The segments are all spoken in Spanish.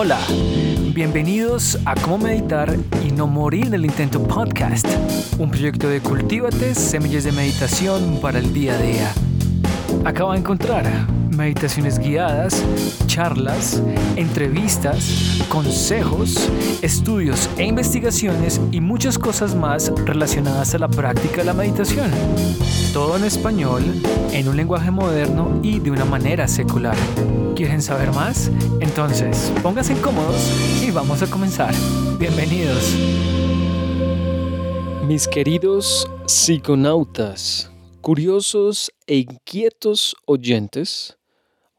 Hola, bienvenidos a Cómo Meditar y No Morir en el Intento Podcast, un proyecto de Cultívate, semillas de meditación para el día a día. Acaba de encontrar meditaciones guiadas, charlas, entrevistas, consejos, estudios e investigaciones y muchas cosas más relacionadas a la práctica de la meditación. Todo en español, en un lenguaje moderno y de una manera secular. ¿Quieren saber más? Entonces, pónganse cómodos y vamos a comenzar. Bienvenidos. Mis queridos psiconautas, curiosos e inquietos oyentes,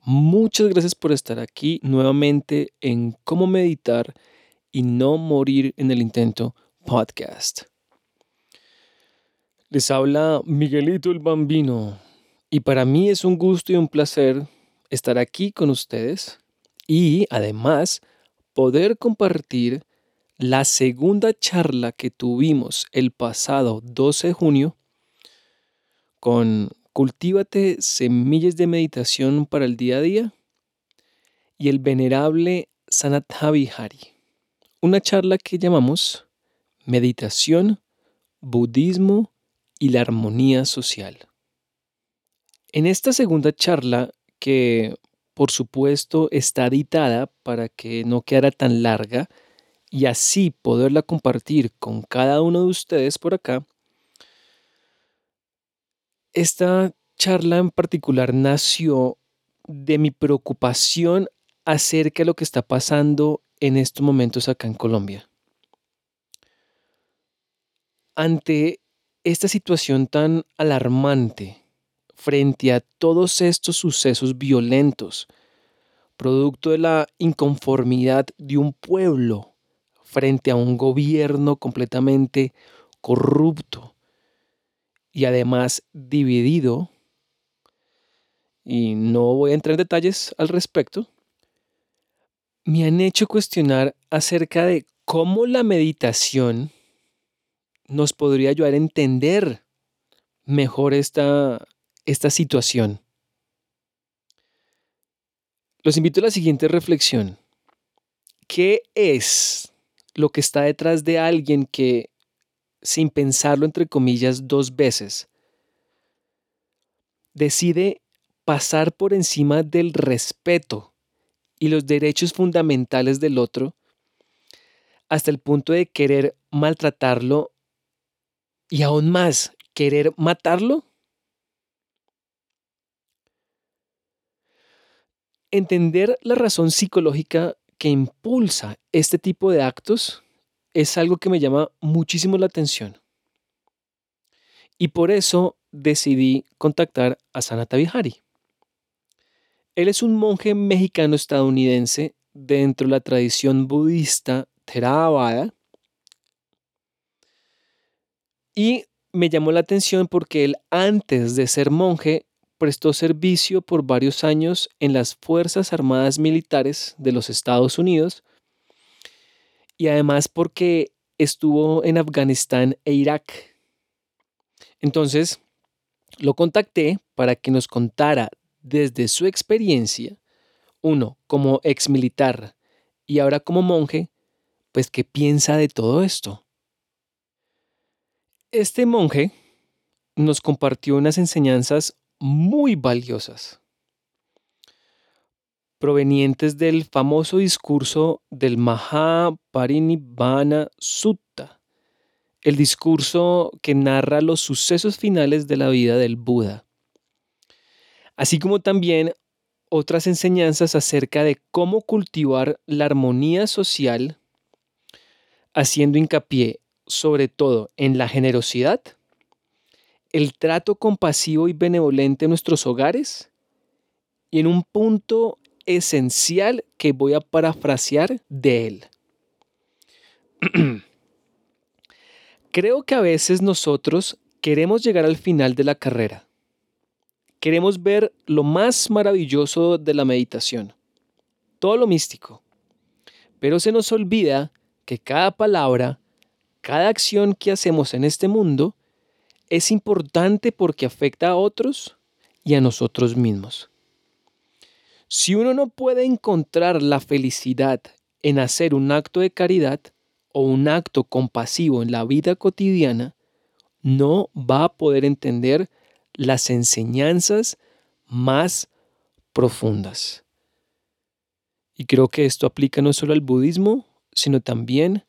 Muchas gracias por estar aquí nuevamente en Cómo Meditar y No Morir en el Intento podcast. Les habla Miguelito el Bambino y para mí es un gusto y un placer estar aquí con ustedes y además poder compartir la segunda charla que tuvimos el pasado 12 de junio con Cultívate semillas de meditación para el día a día y el venerable Sanathavi Hari. Una charla que llamamos Meditación, Budismo y la Armonía Social. En esta segunda charla, que por supuesto está editada para que no quedara tan larga y así poderla compartir con cada uno de ustedes por acá, esta charla en particular nació de mi preocupación acerca de lo que está pasando en estos momentos acá en Colombia. Ante esta situación tan alarmante, frente a todos estos sucesos violentos, producto de la inconformidad de un pueblo frente a un gobierno completamente corrupto, y además dividido, y no voy a entrar en detalles al respecto, me han hecho cuestionar acerca de cómo la meditación nos podría ayudar a entender mejor esta, esta situación. Los invito a la siguiente reflexión. ¿Qué es lo que está detrás de alguien que sin pensarlo entre comillas dos veces, decide pasar por encima del respeto y los derechos fundamentales del otro hasta el punto de querer maltratarlo y aún más querer matarlo? Entender la razón psicológica que impulsa este tipo de actos es algo que me llama muchísimo la atención. Y por eso decidí contactar a Sanata Vihari. Él es un monje mexicano-estadounidense dentro de la tradición budista Theravada. Y me llamó la atención porque él antes de ser monje prestó servicio por varios años en las Fuerzas Armadas Militares de los Estados Unidos y además porque estuvo en Afganistán e Irak. Entonces, lo contacté para que nos contara desde su experiencia, uno, como ex militar y ahora como monje, pues qué piensa de todo esto. Este monje nos compartió unas enseñanzas muy valiosas provenientes del famoso discurso del Mahaparinibbana Sutta, el discurso que narra los sucesos finales de la vida del Buda, así como también otras enseñanzas acerca de cómo cultivar la armonía social, haciendo hincapié sobre todo en la generosidad, el trato compasivo y benevolente en nuestros hogares y en un punto esencial que voy a parafrasear de él. Creo que a veces nosotros queremos llegar al final de la carrera. Queremos ver lo más maravilloso de la meditación, todo lo místico. Pero se nos olvida que cada palabra, cada acción que hacemos en este mundo es importante porque afecta a otros y a nosotros mismos. Si uno no puede encontrar la felicidad en hacer un acto de caridad o un acto compasivo en la vida cotidiana, no va a poder entender las enseñanzas más profundas. Y creo que esto aplica no solo al budismo, sino también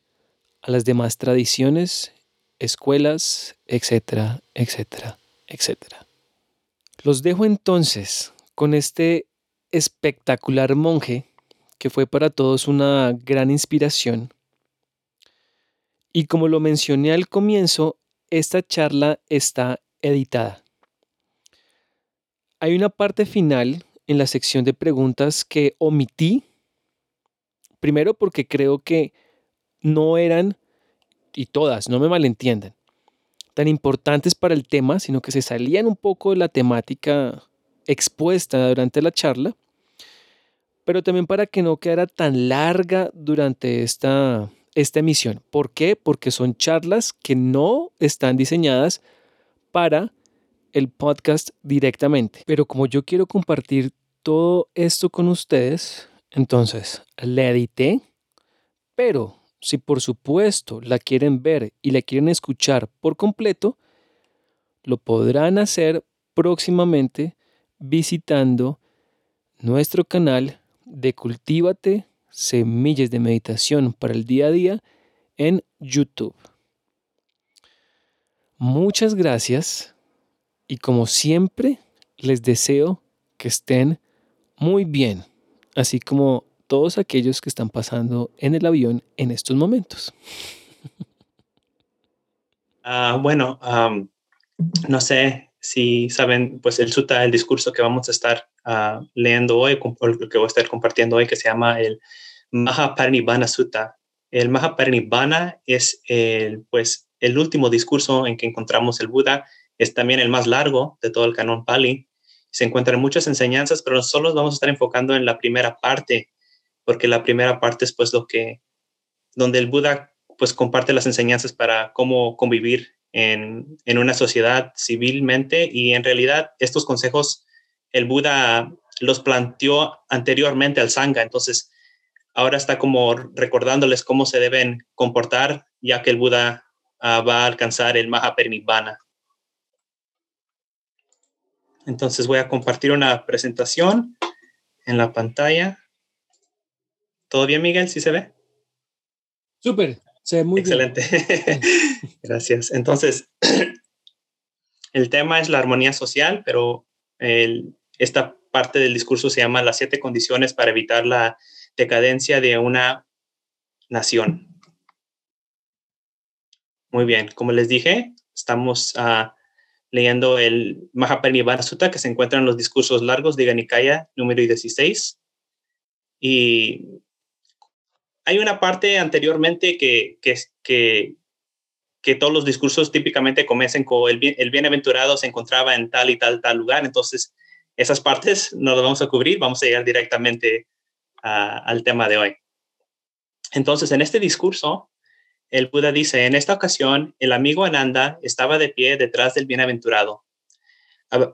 a las demás tradiciones, escuelas, etcétera, etcétera, etcétera. Los dejo entonces con este espectacular monje que fue para todos una gran inspiración. Y como lo mencioné al comienzo, esta charla está editada. Hay una parte final en la sección de preguntas que omití, primero porque creo que no eran, y todas, no me malentiendan, tan importantes para el tema, sino que se salían un poco de la temática expuesta durante la charla, pero también para que no quedara tan larga durante esta, esta emisión. ¿Por qué? Porque son charlas que no están diseñadas para el podcast directamente. Pero como yo quiero compartir todo esto con ustedes, entonces la edité, pero si por supuesto la quieren ver y la quieren escuchar por completo, lo podrán hacer próximamente visitando nuestro canal de Cultívate Semillas de Meditación para el Día a Día en YouTube. Muchas gracias y como siempre les deseo que estén muy bien, así como todos aquellos que están pasando en el avión en estos momentos. Ah, bueno, no sé si saben, pues el sutta, el discurso que vamos a estar ah, leyendo hoy, lo que voy a estar compartiendo hoy, que se llama el Mahaparinibbana Sutta. El Mahaparinibbana es el, pues, el último discurso en que encontramos el Buda, es también el más largo de todo el canon Pali. Se encuentran muchas enseñanzas, pero nosotros vamos a estar enfocando en la primera parte porque la primera parte es pues lo que, donde el Buda pues comparte las enseñanzas para cómo convivir en, en una sociedad civilmente y en realidad estos consejos el Buda los planteó anteriormente al Sangha, entonces ahora está como recordándoles cómo se deben comportar ya que el Buda uh, va a alcanzar el Mahaparinibbana. Entonces voy a compartir una presentación en la pantalla. ¿Todo bien, Miguel? ¿Sí se ve? Súper, se ve muy Excelente. bien. Gracias. Entonces, el tema es la armonía social, pero esta parte del discurso se llama las siete condiciones para evitar la decadencia de una nación. Muy bien, como les dije, estamos uh, leyendo el Mahaparinibbana Sutta que se encuentra en los discursos largos de Ganikaya número 16. Y hay una parte anteriormente que, que, que, todos los discursos típicamente comienzan con el, el bienaventurado se encontraba en tal y tal, tal lugar. Entonces, esas partes no las vamos a cubrir, vamos a llegar directamente al tema de hoy. Entonces, en este discurso, el Buda dice, en esta ocasión, el amigo Ananda estaba de pie detrás del bienaventurado,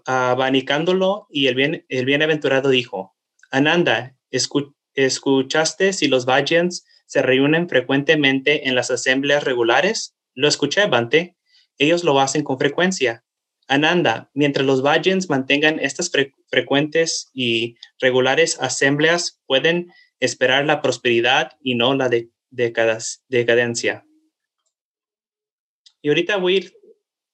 abanicándolo y el, bien, el bienaventurado dijo, Ananda, escucha ¿Escuchaste si los Vajans se reúnen frecuentemente en las asambleas regulares? Lo escuché, Bante. Ellos lo hacen con frecuencia. Ananda, mientras los Vajans mantengan estas frecuentes y regulares asambleas, pueden esperar la prosperidad y no la de decadencia. Y ahorita voy a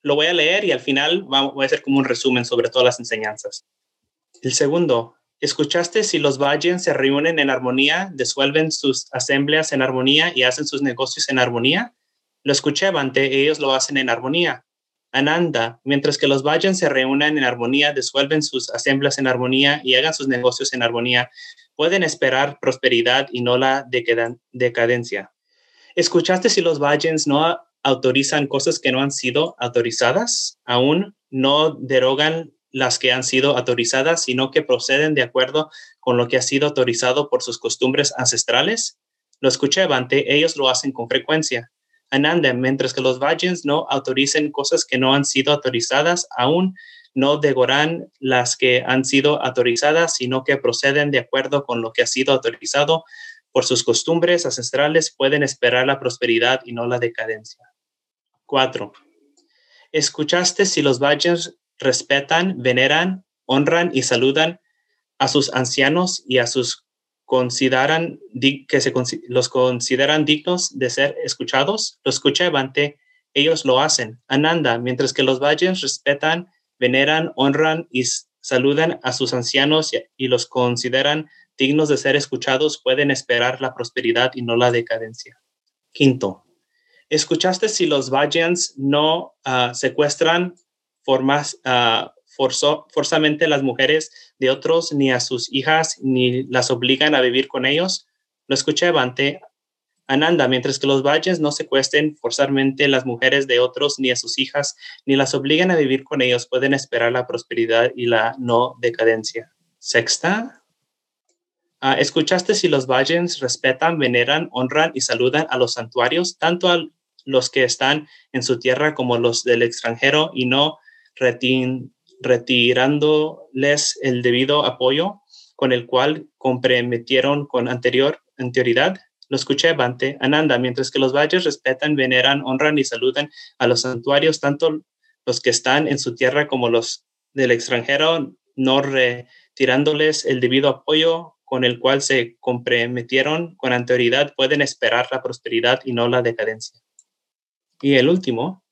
lo voy a leer y al final voy a hacer como un resumen sobre todas las enseñanzas. El segundo, ¿Escuchaste si los Vajans se reúnen en armonía, disuelven sus asambleas en armonía y hacen sus negocios en armonía? Lo escuché, Bante, ellos lo hacen en armonía. Ananda, mientras que los Vajans se reúnen en armonía, disuelven sus asambleas en armonía y hagan sus negocios en armonía, pueden esperar prosperidad y no la decadencia. ¿Escuchaste si los Vajans no autorizan cosas que no han sido autorizadas? ¿Aún no derogan las que han sido autorizadas, sino que proceden de acuerdo con lo que ha sido autorizado por sus costumbres ancestrales? Lo escuché, Bante, ellos lo hacen con frecuencia. Ananda, mientras que los Vajans no autoricen cosas que no han sido autorizadas, aún no degoran las que han sido autorizadas, sino que proceden de acuerdo con lo que ha sido autorizado por sus costumbres ancestrales pueden esperar la prosperidad y no la decadencia. 4. Escuchaste si los valles respetan, veneran, honran y saludan a sus ancianos y a sus consideran que se, los consideran dignos de ser escuchados. Lo escucha Evante, ellos lo hacen. Ananda, mientras que los valles respetan, veneran, honran y saludan a sus ancianos y los consideran dignos de ser escuchados, pueden esperar la prosperidad y no la decadencia. Quinto, ¿escuchaste si los Vajans no uh, secuestran formas, uh, forzamente las mujeres de otros, ni a sus hijas, ni las obligan a vivir con ellos? Lo escuché Bante. Ananda, mientras que los Vajans no secuestren forzadamente las mujeres de otros, ni a sus hijas, ni las obligan a vivir con ellos, pueden esperar la prosperidad y la no decadencia. Sexta, Ah, ¿Escuchaste si los Vajans respetan, veneran, honran y saludan a los santuarios, tanto a los que están en su tierra como los del extranjero, y no retirándoles el debido apoyo con el cual comprometieron con anterior anterioridad? Lo escuché Bante, Ananda, mientras que los valles respetan, veneran, honran y saludan a los santuarios, tanto los que están en su tierra como los del extranjero, no retirándoles el debido apoyo con el cual se comprometieron con anterioridad pueden esperar la prosperidad y no la decadencia. Y el último,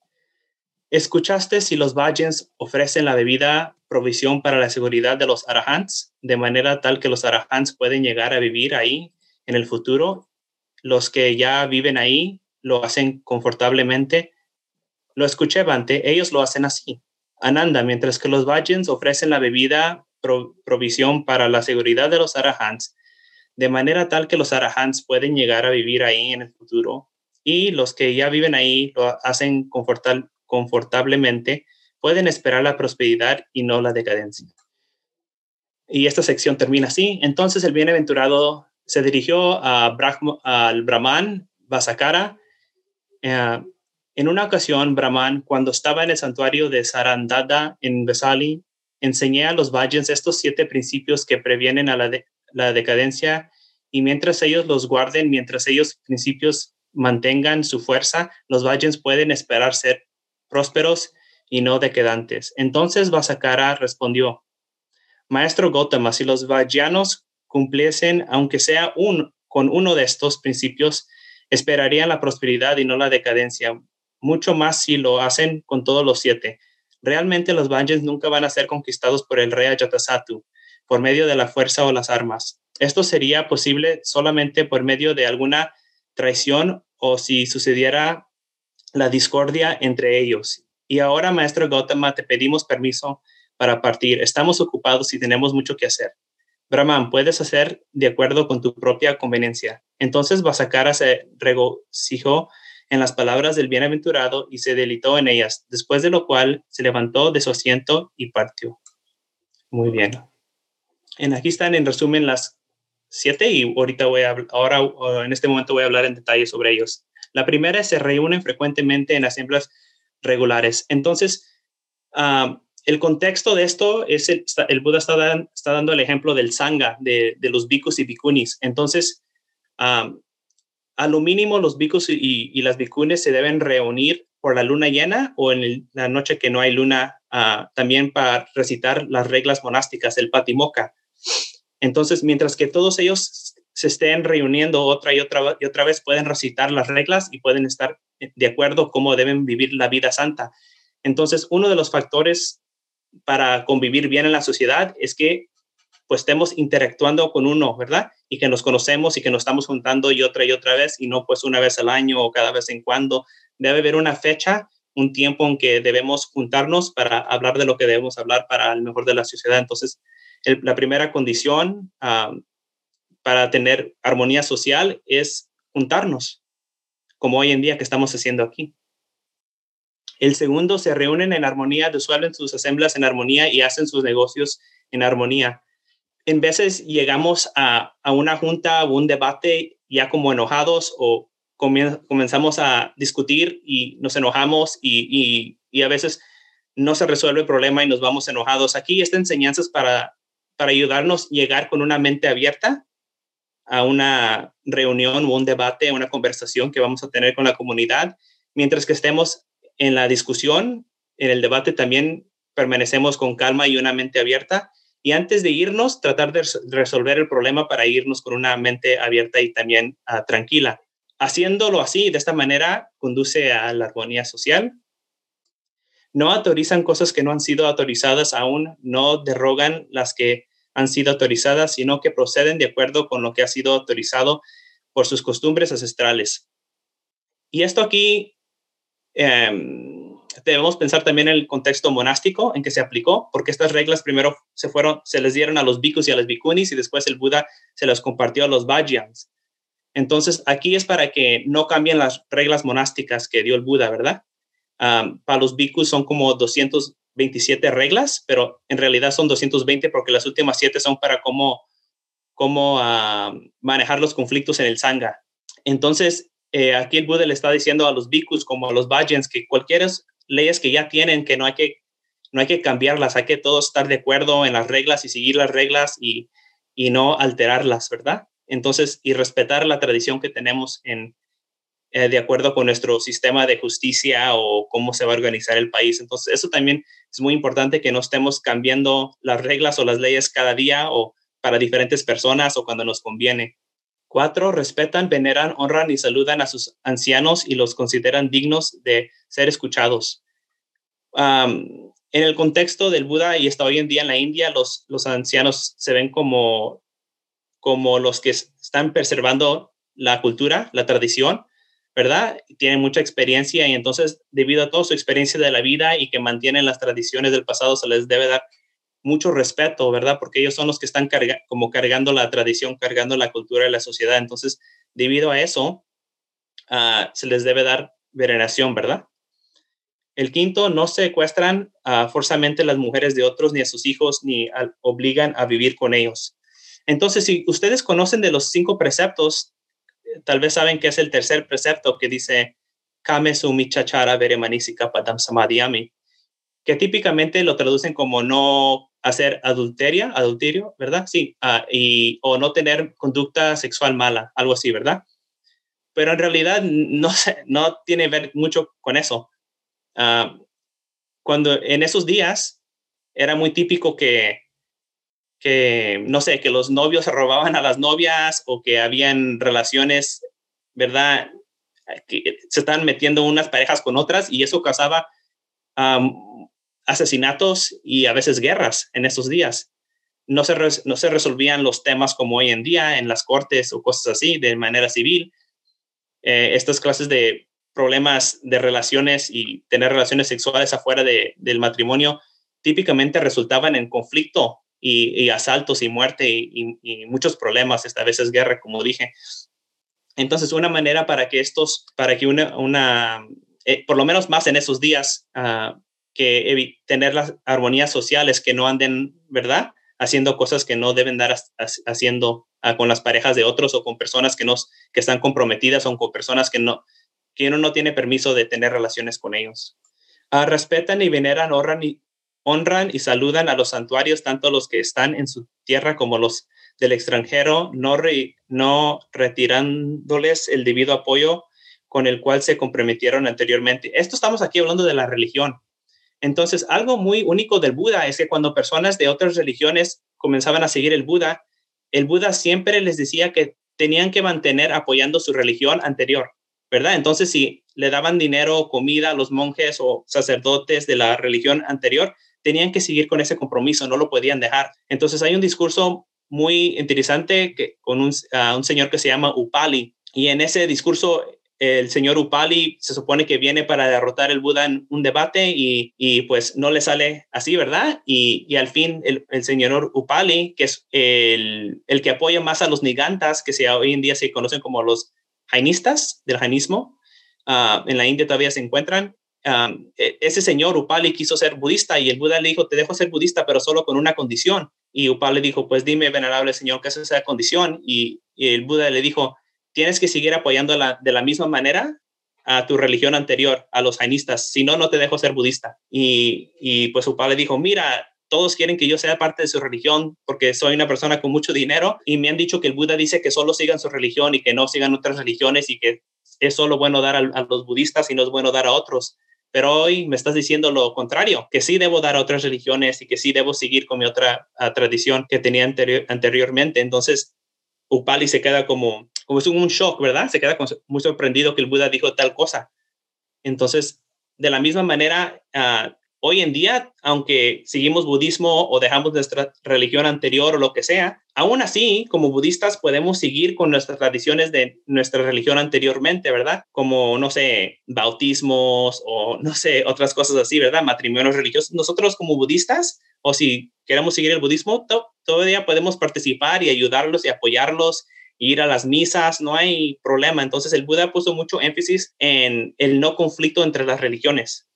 ¿escuchaste si los Vajans ofrecen la debida provisión para la seguridad de los arahants, de manera tal que los arahants pueden llegar a vivir ahí en el futuro? Los que ya viven ahí lo hacen confortablemente. Lo escuché, Bante, ellos lo hacen así. Ananda, mientras que los Vajans ofrecen la bebida provisión para la seguridad de los arahants, de manera tal que los arahants pueden llegar a vivir ahí en el futuro y los que ya viven ahí lo hacen confortablemente, pueden esperar la prosperidad y no la decadencia. Y esta sección termina así. Entonces el bienaventurado se dirigió a al Brahman Vasakara. Eh, en una ocasión, Brahman, cuando estaba en el santuario de Sarandada en Vesali, Enseñé a los Vajans estos siete principios que previenen a la, decadencia y mientras ellos los guarden, mientras ellos principios mantengan su fuerza, los Vajans pueden esperar ser prósperos y no decadantes. Entonces Vasakara respondió, Maestro Gautama, si los Vajanos cumpliesen, aunque sea un, con uno de estos principios, esperarían la prosperidad y no la decadencia, mucho más si lo hacen con todos los siete realmente los Vajans nunca van a ser conquistados por el rey Ajatasattu por medio de la fuerza o las armas. Esto sería posible solamente por medio de alguna traición o si sucediera la discordia entre ellos. Y ahora, maestro Gautama, te pedimos permiso para partir. Estamos ocupados y tenemos mucho que hacer. Brahman, puedes hacer de acuerdo con tu propia conveniencia. Entonces Vasakara se regocijó en las palabras del bienaventurado y se delitó en ellas, después de lo cual se levantó de su asiento y partió. Muy bien. En aquí están en resumen las siete y ahorita voy a ahora en este momento voy a hablar en detalle sobre ellos. La primera se reúnen frecuentemente en asambleas regulares. Entonces, ah, el contexto de esto es el, el Buda está, dando el ejemplo del sangha, de, de los bhikkhus y bhikkhunis. Entonces, ah, a lo mínimo los bicos y, las bicunes se deben reunir por la luna llena o en la noche que no hay luna, ah, también para recitar las reglas monásticas, el patimoca. Entonces, mientras que todos ellos se estén reuniendo otra y otra y otra vez, pueden recitar las reglas y pueden estar de acuerdo cómo deben vivir la vida santa. Entonces, uno de los factores para convivir bien en la sociedad es que pues estemos interactuando con uno, ¿verdad? Y que nos conocemos y que nos estamos juntando y otra y otra vez y no pues una vez al año o cada vez en cuando. Debe haber una fecha, un tiempo en que debemos juntarnos para hablar de lo que debemos hablar para el mejor de la sociedad. Entonces, la primera condición para tener armonía social es juntarnos, como hoy en día que estamos haciendo aquí. El segundo, se reúnen en armonía, disuelven sus asambleas en armonía y hacen sus negocios en armonía en veces llegamos a, una junta o un debate ya como enojados o comenzamos a discutir y nos enojamos y, a veces no se resuelve el problema y nos vamos enojados. Aquí esta enseñanza es para, para ayudarnos a llegar con una mente abierta a una reunión o un debate, una conversación que vamos a tener con la comunidad. Mientras que estemos en la discusión, en el debate también permanecemos con calma y una mente abierta. Y antes de irnos, tratar de resolver el problema para irnos con una mente abierta y también ah, tranquila. Haciéndolo así, de esta manera, conduce a la armonía social. No autorizan cosas que no han sido autorizadas aún, no derrogan las que han sido autorizadas, sino que proceden de acuerdo con lo que ha sido autorizado por sus costumbres ancestrales. Y esto aquí em, debemos pensar también en el contexto monástico en que se aplicó, porque estas reglas primero se fueron, se les dieron a los bhikkhus y a las bhikkhunis y después el Buda se las compartió a los vajrayans. Entonces, aquí es para que no cambien las reglas monásticas que dio el Buda, ¿verdad? para los bhikkhus son como 200 27 reglas, pero en realidad son 220 porque las últimas 7 son para cómo, cómo ah, manejar los conflictos en el Sangha. Entonces, eh, aquí el Buda le está diciendo a los bhikkhus como a los vajens que cualquier leyes que ya tienen, que no hay que, no hay que cambiarlas, hay que todos estar de acuerdo en las reglas y seguir las reglas y, y no alterarlas, ¿verdad? Entonces, y respetar la tradición que tenemos en, eh, de acuerdo con nuestro sistema de justicia o cómo se va a organizar el país. Entonces, eso también es muy importante que no estemos cambiando las reglas o las leyes cada día o para diferentes personas o cuando nos conviene. Cuatro, respetan, veneran, honran y saludan a sus ancianos y los consideran dignos de ser escuchados. en el contexto del Buda y hasta hoy en día en la India, los, los ancianos se ven como, como los que están preservando la cultura, la tradición, ¿verdad? Tienen mucha experiencia y entonces debido a toda su experiencia de la vida y que mantienen las tradiciones del pasado, se les debe dar mucho respeto, ¿verdad? Porque ellos son los que están como cargando la tradición, cargando la cultura de la sociedad. Entonces, debido a eso, ah, se les debe dar veneración, ¿verdad? El quinto, no secuestran uh, forzamente las mujeres de otros, ni a sus hijos, ni obligan a vivir con ellos. Entonces, si ustedes conocen de los cinco preceptos, tal vez saben que es el tercer precepto que dice Kame su michachara veremanisika padam que típicamente lo traducen como no hacer adulteria, adulterio, ¿verdad? Sí, ah, y, o no tener conducta sexual mala, algo así, ¿verdad? Pero en realidad no, no tiene ver mucho con eso. Ah, cuando en esos días era muy típico que que, no sé, que los novios se robaban a las novias o que habían relaciones, ¿verdad? Que se están metiendo unas parejas con otras y eso causaba asesinatos y a veces guerras en esos días. No se, no se resolvían los temas como hoy en día en las cortes o cosas así de manera civil. Eh, estas clases de problemas de relaciones y tener relaciones sexuales afuera de, del matrimonio típicamente resultaban en conflicto y, asaltos y muerte y, muchos problemas, esta vez es guerra, como dije. Entonces, una manera para que estos, para que una, una eh, por lo menos más en esos días, uh, que tener las armonías sociales que no anden, ¿verdad? Haciendo cosas que no deben dar haciendo ah, con las parejas de otros o con personas que, nos, que están comprometidas o con personas que no, que uno no tiene permiso de tener relaciones con ellos. Uh, respetan y veneran, honran y, honran y saludan a los santuarios, tanto los que están en su tierra como los del extranjero, no, retirándoles el debido apoyo con el cual se comprometieron anteriormente. Esto estamos aquí hablando de la religión. Entonces, algo muy único del Buda es que cuando personas de otras religiones comenzaban a seguir el Buda, el Buda siempre les decía que tenían que mantener apoyando su religión anterior, ¿verdad? Entonces, si le daban dinero o comida a los monjes o sacerdotes de la religión anterior, tenían que seguir con ese compromiso, no lo podían dejar. Entonces hay un discurso muy interesante que, con un, un señor que se llama Upali, y en ese discurso el señor Upali se supone que viene para derrotar el Buda en un debate y, y pues no le sale así, ¿verdad? Y, y al fin el, el, señor Upali, que es el, el, que apoya más a los nigantas, que se, hoy en día se conocen como los jainistas del jainismo, uh, en la India todavía se encuentran, e, ese señor Upali quiso ser budista y el Buda le dijo, te dejo ser budista, pero solo con una condición. Y Upali dijo, pues dime, venerable señor, que es esa condición. Y, el Buda le dijo, tienes que seguir apoyando la, de la misma manera a tu religión anterior, a los jainistas, si no, no te dejo ser budista. Y, y pues Upali dijo, mira, todos quieren que yo sea parte de su religión porque soy una persona con mucho dinero y me han dicho que el Buda dice que solo sigan su religión y que no sigan otras religiones y que es solo bueno dar a, los budistas y no es bueno dar a otros. Pero hoy me estás diciendo lo contrario, que sí debo dar a otras religiones y que sí debo seguir con mi otra ah, tradición que tenía anteriormente. Entonces, Upali se queda como, como es un shock, ¿verdad? Se queda muy sorprendido que el Buda dijo tal cosa. Entonces, de la misma manera, uh, hoy en día, aunque seguimos budismo o dejamos nuestra religión anterior o lo que sea, aún así, como budistas, podemos seguir con nuestras tradiciones de nuestra religión anteriormente, ¿verdad? Como, no sé, bautismos o, no sé, otras cosas así, ¿verdad? Matrimonios religiosos. Nosotros como budistas, o si queremos seguir el budismo, todavía podemos participar y ayudarlos y apoyarlos ir a las misas, no hay problema. Entonces el Buda puso mucho énfasis en el no conflicto entre las religiones.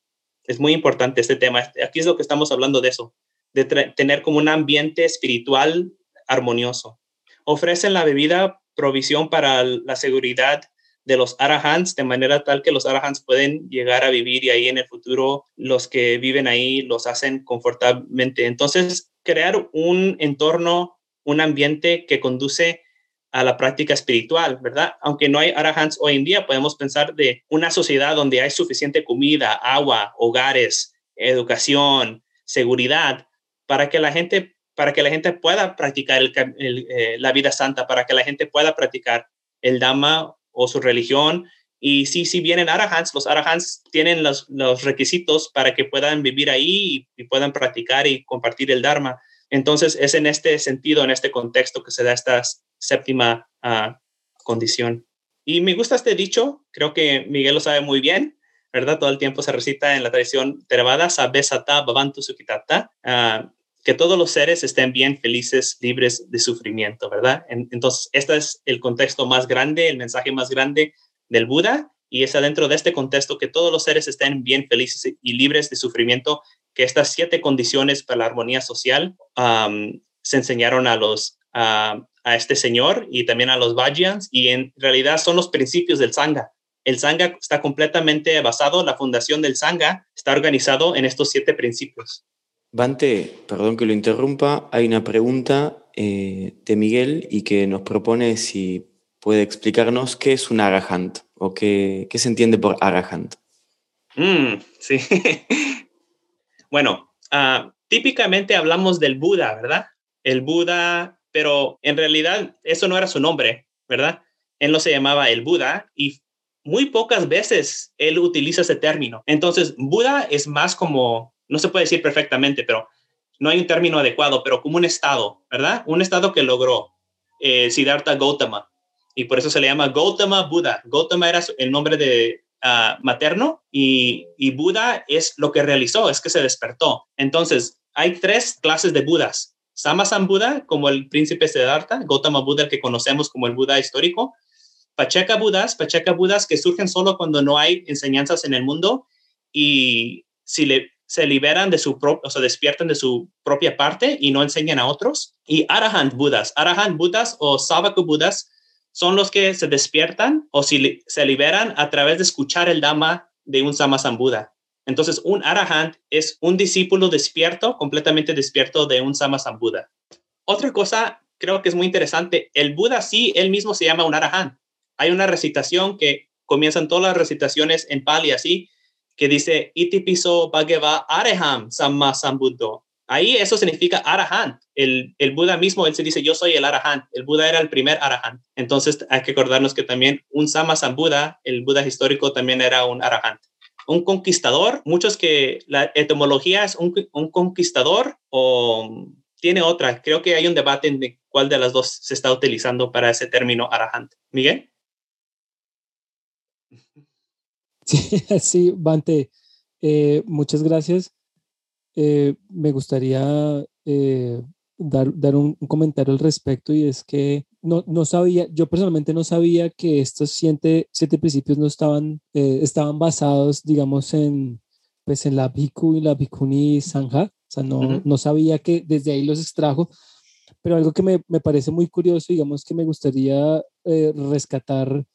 Es muy importante este tema. Aquí es lo que estamos hablando de eso, de tener como un ambiente espiritual armonioso. Ofrecen la bebida provisión para la seguridad de los arahants, de manera tal que los arahants pueden llegar a vivir y ahí en el futuro los que viven ahí los hacen confortablemente. Entonces, crear un entorno, un ambiente que conduce a la práctica espiritual, ¿verdad? Aunque no hay arahants hoy en día, podemos pensar de una sociedad donde hay suficiente comida, agua, hogares, educación, seguridad, para que la gente, para que la gente pueda practicar eh, la vida santa, para que la gente pueda practicar el Dhamma o su religión. Y sí, si vienen arahants, los arahants tienen los, requisitos para que puedan vivir ahí y, y puedan practicar y compartir el Dharma. Entonces, es en este sentido, en este contexto que se da esta séptima ah, condición. Y me gusta este dicho, creo que Miguel lo sabe muy bien, ¿verdad? Todo el tiempo se recita en la tradición Theravada, Sabesata Bhavantu Sukitata, uh, que todos los seres estén bien, felices, libres de sufrimiento, ¿verdad? entonces, este es el contexto más grande, el mensaje más grande del Buda, y es adentro de este contexto que todos los seres estén bien, felices y libres de sufrimiento que estas siete condiciones para la armonía social se enseñaron a los a, este señor y también a los Vajrayans y en realidad son los principios del Sangha. El Sangha está completamente basado, la fundación del Sangha está organizado en estos siete principios. Bante, perdón que lo interrumpa, hay una pregunta eh, de Miguel y que nos propone si puede explicarnos qué es un arahant o qué, qué se entiende por arahant. Mm, sí, Bueno, ah, típicamente hablamos del Buda, ¿verdad? El Buda, pero en realidad eso no era su nombre, ¿verdad? Él no se llamaba el Buda y muy pocas veces él utiliza ese término. Entonces, Buda es más como, no se puede decir perfectamente, pero no hay un término adecuado, pero como un estado, ¿verdad? Un estado que logró eh, Siddhartha Gautama. Y por eso se le llama Gautama Buda. Gautama era el nombre de, Ah, materno y, Buda es lo que realizó, es que se despertó. Entonces, hay tres clases de Budas. Samasan Buda, como el príncipe Siddhartha, Gautama Buda, que conocemos como el Buda histórico, Pacheka Budas, Pacheka Budas que surgen solo cuando no hay enseñanzas en el mundo y si se liberan de su propio, o sea, despiertan de su propia parte y no enseñan a otros. Y Arahant Budas, Arahant Budas o Savaka Budas son los que se despiertan o se liberan a través de escuchar el Dhamma de un Samasambuda. Entonces, un Arahant es un discípulo despierto, completamente despierto de un Samasambuda. Otra cosa, creo que es muy interesante, el Buda sí, él mismo se llama un Arahant. Hay una recitación que comienzan todas las recitaciones en Pali así, que dice, Iti piso bhagava araham samma Ahí eso significa arahant. El, el, Buda mismo, él se dice, yo soy el arahant. El Buda era el primer arahant. Entonces hay que acordarnos que también un Sama Sambuddha, el Buda histórico, también era un arahant. Un conquistador, muchos que la etimología es un, conquistador o tiene otra. Creo que hay un debate en cuál de las dos se está utilizando para ese término arahant. Miguel. Sí, sí, Bante, eh, muchas gracias. Eh, me gustaría eh, dar, dar un, comentario al respecto y es que no, no, sabía, yo personalmente no sabía que estos siete, siete principios no estaban, eh, estaban basados, digamos, en, pues en la Bhikkhu y la Bhikkhuni Sangha, o sea, no, no sabía que desde ahí los extrajo, pero algo que me, me parece muy curioso, digamos, que me gustaría rescatar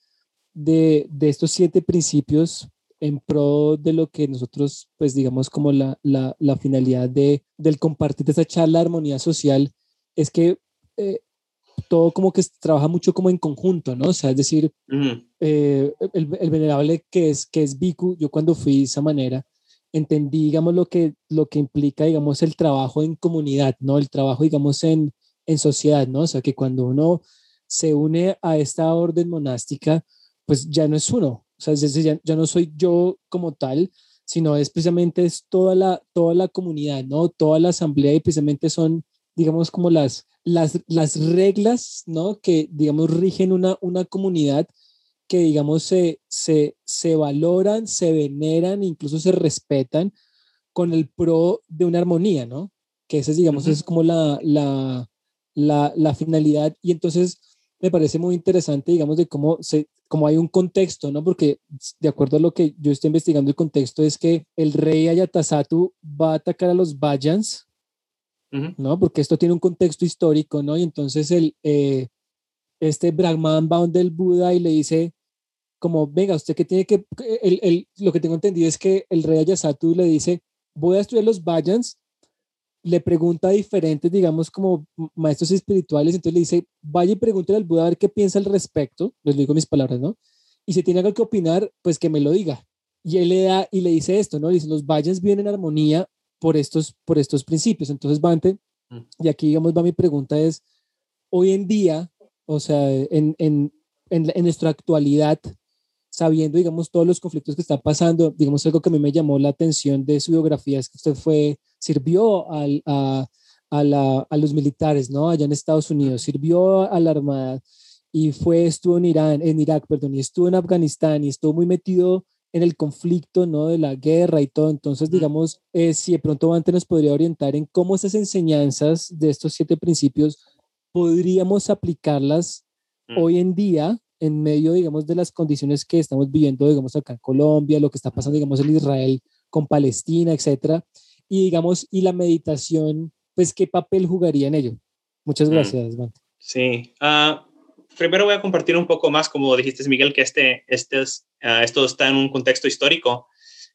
de, de estos siete principios en pro de lo que nosotros, pues digamos como la, la, la finalidad de, del compartir esa charla de armonía social, es que eh, todo como que trabaja mucho como en conjunto, ¿no? O sea, es decir, eh, el, el, venerable que es, que es Biku, yo cuando fui de esa manera, entendí, digamos, lo que, lo que implica, digamos, el trabajo en comunidad, ¿no? El trabajo, digamos, en, en sociedad, ¿no? O sea, que cuando uno se une a esta orden monástica, pues ya no es uno, o sea, ya, ya, no soy yo como tal, sino es precisamente es toda la, toda la comunidad, ¿no? Toda la asamblea y precisamente son, digamos, como las, las, las reglas, ¿no? Que, digamos, rigen una, una comunidad que, digamos, se, se, se valoran, se veneran, incluso se respetan con el pro de una armonía, ¿no? Que esa, digamos, es como la, la, la, la finalidad. Y entonces me parece muy interesante, digamos, de cómo, se, cómo hay un contexto, ¿no? Porque de acuerdo a lo que yo estoy investigando, el contexto es que el rey Ayatasatu va a atacar a los Vajans, ¿no? Porque esto tiene un contexto histórico, ¿no? Y entonces el, eh, este Brahman va donde el Buda y le dice, como, venga, usted que tiene que, el, el, lo que tengo entendido es que el rey Ayatasatu le dice, voy a estudiar los Vajans le pregunta a diferentes, digamos, como maestros espirituales, entonces le dice, vaya y pregúntale al Buda a ver qué piensa al respecto, les digo mis palabras, ¿no? Y si tiene algo que opinar, pues que me lo diga. Y él le da y le dice esto, ¿no? dice, los valles vienen en armonía por estos, por estos principios. Entonces, Bante, mm. y aquí, digamos, va mi pregunta es, hoy en día, o sea, en, en, en, en nuestra actualidad, sabiendo, digamos, todos los conflictos que están pasando, digamos, algo que a mí me llamó la atención de su biografía es que usted fue sirvió al, a, a, la, a, los militares, ¿no? Allá en Estados Unidos, sirvió a la Armada y fue, estuvo en Irán, en Irak, perdón, y estuvo en Afganistán y estuvo muy metido en el conflicto, ¿no? De la guerra y todo. Entonces, digamos, eh, si de pronto antes nos podría orientar en cómo esas enseñanzas de estos siete principios podríamos aplicarlas hoy en día en medio, digamos, de las condiciones que estamos viviendo, digamos, acá en Colombia, lo que está pasando, digamos, en Israel con Palestina, etcétera, y digamos, y la meditación, pues, ¿qué papel jugaría en ello? Muchas mm. gracias, Sí. Uh, primero voy a compartir un poco más, como dijiste, Miguel, que este, este es, uh, esto está en un contexto histórico.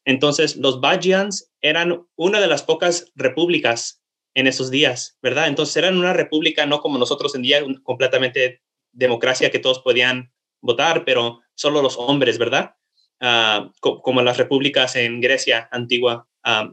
Entonces, los Bajians eran una de las pocas repúblicas en esos días, ¿verdad? Entonces, eran una república no como nosotros en día, completamente democracia que todos podían votar, pero solo los hombres, ¿verdad? Uh, co como las repúblicas en Grecia antigua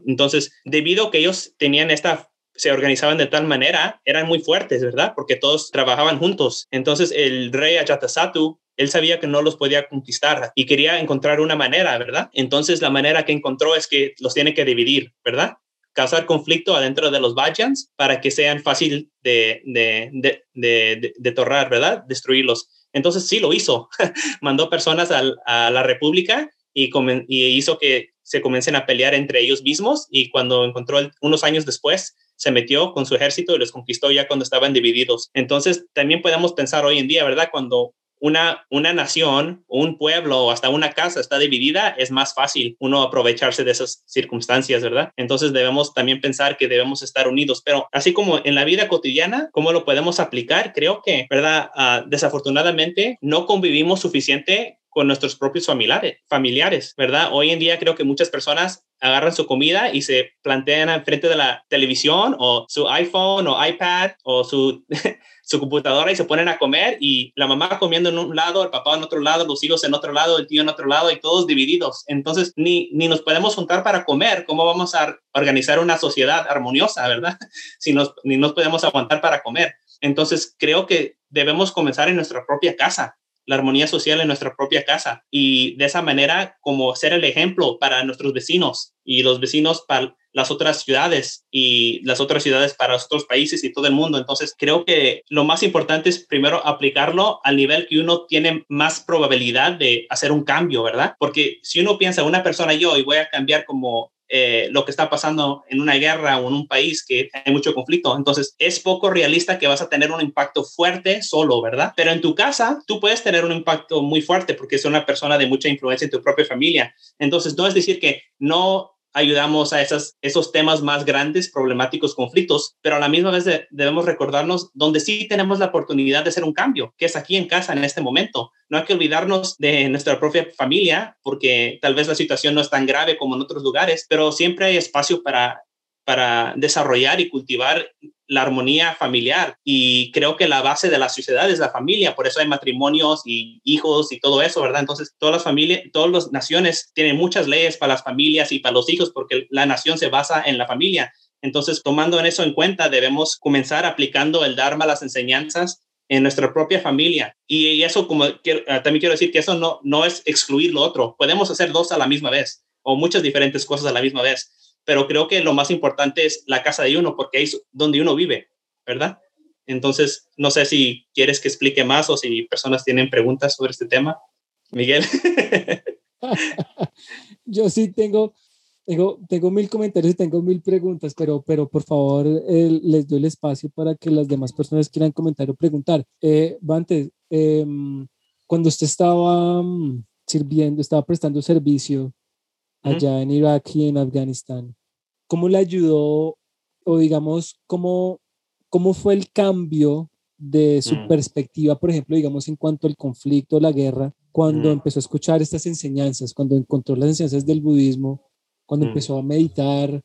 entonces, debido a que ellos tenían esta se organizaban de tal manera, eran muy fuertes, ¿verdad? Porque todos trabajaban juntos. Entonces el rey Ajatasattu, él sabía que no los podía conquistar y quería encontrar una manera, ¿verdad? Entonces la manera que encontró es que los tiene que dividir, ¿verdad? Causar conflicto adentro de los Vajans para que sean fácil de, de, de, de, torrar, ¿verdad? Destruirlos. Entonces sí lo hizo. Mandó personas a la República y, y hizo que se comiencen a pelear entre ellos mismos y cuando encontró unos años después se metió con su ejército y los conquistó ya cuando estaban divididos. Entonces también podemos pensar hoy en día, ¿verdad? Cuando una, una nación, un pueblo o hasta una casa está dividida, es más fácil uno aprovecharse de esas circunstancias, ¿verdad? Entonces debemos también pensar que debemos estar unidos, pero así como en la vida cotidiana, ¿cómo lo podemos aplicar? Creo que, ¿verdad? Uh, desafortunadamente no convivimos suficiente con nuestros propios familiares, familiares, ¿verdad? Hoy en día creo que muchas personas agarran su comida y se plantean enfrente de la televisión o su iPhone o iPad o su, su computadora y se ponen a comer y la mamá comiendo en un lado, el papá en otro lado, los hijos en otro lado, el tío en otro lado y todos divididos. Entonces, ni, ni nos podemos juntar para comer. ¿Cómo vamos a organizar una sociedad armoniosa, verdad? Si nos, ni nos podemos aguantar para comer. Entonces, creo que debemos comenzar en nuestra propia casa la armonía social en nuestra propia casa y de esa manera como ser el ejemplo para nuestros vecinos y los vecinos para las otras ciudades y las otras ciudades para otros países y todo el mundo. Entonces, creo que lo más importante es primero aplicarlo al nivel que uno tiene más probabilidad de hacer un cambio, ¿verdad? Porque si uno piensa, una persona yo y voy a cambiar como eh, lo que está pasando en una guerra o en un país que hay mucho conflicto. Entonces, es poco realista que vas a tener un impacto fuerte solo, ¿verdad? Pero en tu casa, tú puedes tener un impacto muy fuerte porque es una persona de mucha influencia en tu propia familia. Entonces, no es decir que no ayudamos a esas, esos temas más grandes, problemáticos, conflictos, pero a la misma vez debemos recordarnos donde sí tenemos la oportunidad de hacer un cambio, que es aquí en casa en este momento. no hay que olvidarnos de nuestra propia familia, porque tal vez la situación no es tan grave como en otros lugares, pero siempre hay espacio para, para desarrollar y cultivar la armonía familiar. Y creo que la base de la sociedad es la familia, por eso hay matrimonios y hijos y todo eso, ¿verdad? Entonces, todas las familias, todas las naciones tienen muchas leyes para las familias y para los hijos, porque la nación se basa en la familia. Entonces, tomando eso en cuenta, debemos comenzar aplicando el Dharma, las enseñanzas en nuestra propia familia. Y, eso, como quiero, ah, también quiero decir que eso no, no es excluir lo otro. Podemos hacer dos a la misma vez o muchas diferentes cosas a la misma vez. Pero creo que lo más importante es la casa de uno, porque es donde uno vive, ¿verdad? Entonces, no sé si quieres que explique más o si personas tienen preguntas sobre este tema. Miguel. Yo sí tengo, tengo, tengo mil comentarios y tengo mil preguntas, pero, pero por favor les doy el espacio para que las demás personas quieran comentar o preguntar. Eh, em, cuando usted estaba mm, sirviendo, estaba prestando servicio allá en Irak y en Afganistán, ¿cómo le ayudó o digamos, cómo, cómo fue el cambio de su mm. perspectiva, por ejemplo, digamos, en cuanto al conflicto, la guerra, cuando mm. empezó a escuchar estas enseñanzas, cuando encontró las enseñanzas del budismo, cuando mm. empezó a meditar,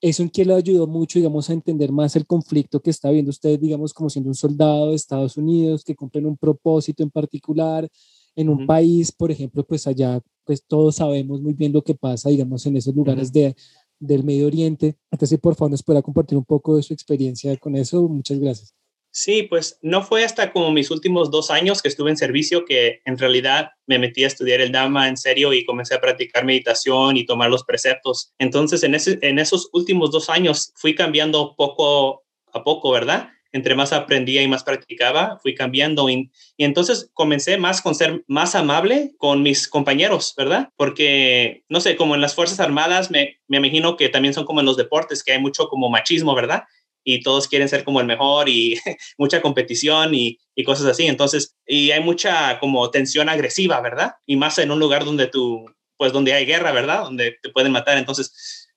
eso en qué le ayudó mucho, digamos, a entender más el conflicto que está viendo usted, digamos, como siendo un soldado de Estados Unidos que cumple un propósito en particular en un país, por ejemplo, pues allá, pues todos sabemos muy bien lo que pasa, digamos, en esos lugares de, del Medio Oriente. Entonces, por favor, nos pueda compartir un poco de su experiencia con eso. Muchas gracias. Sí, pues no fue hasta como mis últimos dos años que estuve en servicio que en realidad me metí a estudiar el Dhamma en serio y comencé a practicar meditación y tomar los preceptos. Entonces, en, ese, en esos últimos dos años fui cambiando poco a poco, ¿verdad? Entre más aprendía y más practicaba, fui cambiando y, entonces comencé más con ser más amable con mis compañeros, ¿verdad? Porque, no sé, como en las Fuerzas Armadas, me, me imagino que también son como en los deportes, que hay mucho como machismo, ¿verdad? y todos quieren ser como el mejor y mucha competición y, y, cosas así. Entonces, y hay mucha como tensión agresiva, ¿verdad? Y más en un lugar donde tú, pues donde hay guerra, ¿verdad? Donde te pueden matar. Entonces,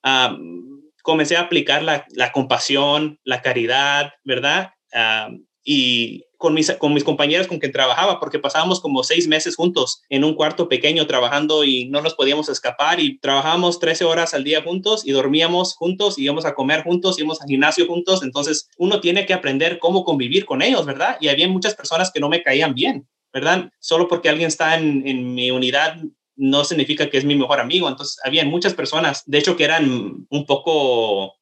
comencé a aplicar la, la, compasión, la caridad, ¿verdad? y con mis, con mis compañeros con quien trabajaba, porque pasábamos como seis meses juntos en un cuarto pequeño trabajando y no nos podíamos escapar y trabajábamos 13 horas al día juntos y dormíamos juntos, íbamos a comer juntos, íbamos al gimnasio juntos, entonces uno tiene que aprender cómo convivir con ellos, ¿verdad? Y había muchas personas que no me caían bien, ¿verdad? Solo porque alguien está en, en mi unidad no significa que es mi mejor amigo, entonces había muchas personas, de hecho, que eran un poco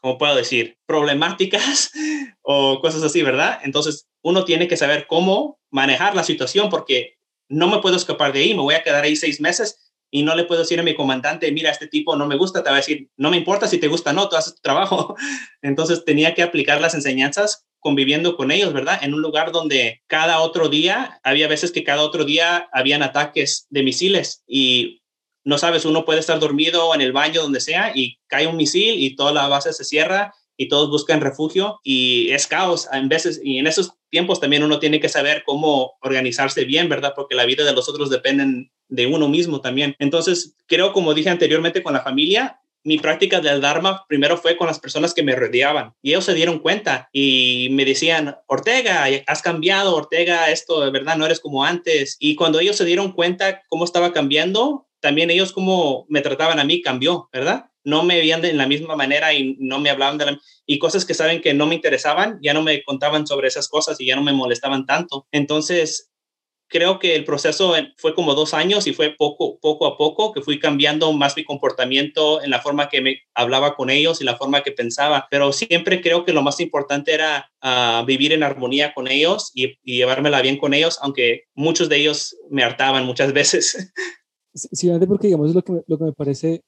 ¿cómo puedo decir? Problemáticas o cosas así, ¿verdad? Entonces, uno tiene que saber cómo manejar la situación porque no me puedo escapar de ahí, me voy a quedar ahí seis meses y no le puedo decir a mi comandante, mira, este tipo no me gusta, te va a decir, no me importa si te gusta o no, tú haces tu trabajo. Entonces tenía que aplicar las enseñanzas conviviendo con ellos, ¿verdad? En un lugar donde cada otro día, había veces que cada otro día habían ataques de misiles y no sabes, uno puede estar dormido en el baño, donde sea, y cae un misil y toda la base se cierra y todos buscan refugio y es caos en veces y en esos tiempos también uno tiene que saber cómo organizarse bien, ¿verdad? Porque la vida de los otros dependen de uno mismo también. Entonces, creo como dije anteriormente con la familia, mi práctica del Dharma primero fue con las personas que me rodeaban y ellos se dieron cuenta y me decían, Ortega, has cambiado, Ortega, esto de verdad no eres como antes. Y cuando ellos se dieron cuenta cómo estaba cambiando, también ellos como me trataban a mí cambió, ¿verdad? No me veían de la misma manera y no me hablaban de la y cosas que saben que no me interesaban, ya no me contaban sobre esas cosas y ya no me molestaban tanto. Entonces, creo que el proceso fue como dos años y fue poco, poco a poco que fui cambiando más mi comportamiento en la forma que me hablaba con ellos y la forma que pensaba. Pero siempre creo que lo más importante era ah, vivir en armonía con ellos y, y, llevármela bien con ellos, aunque muchos de ellos me hartaban muchas veces. Sí, porque digamos lo que, lo que me parece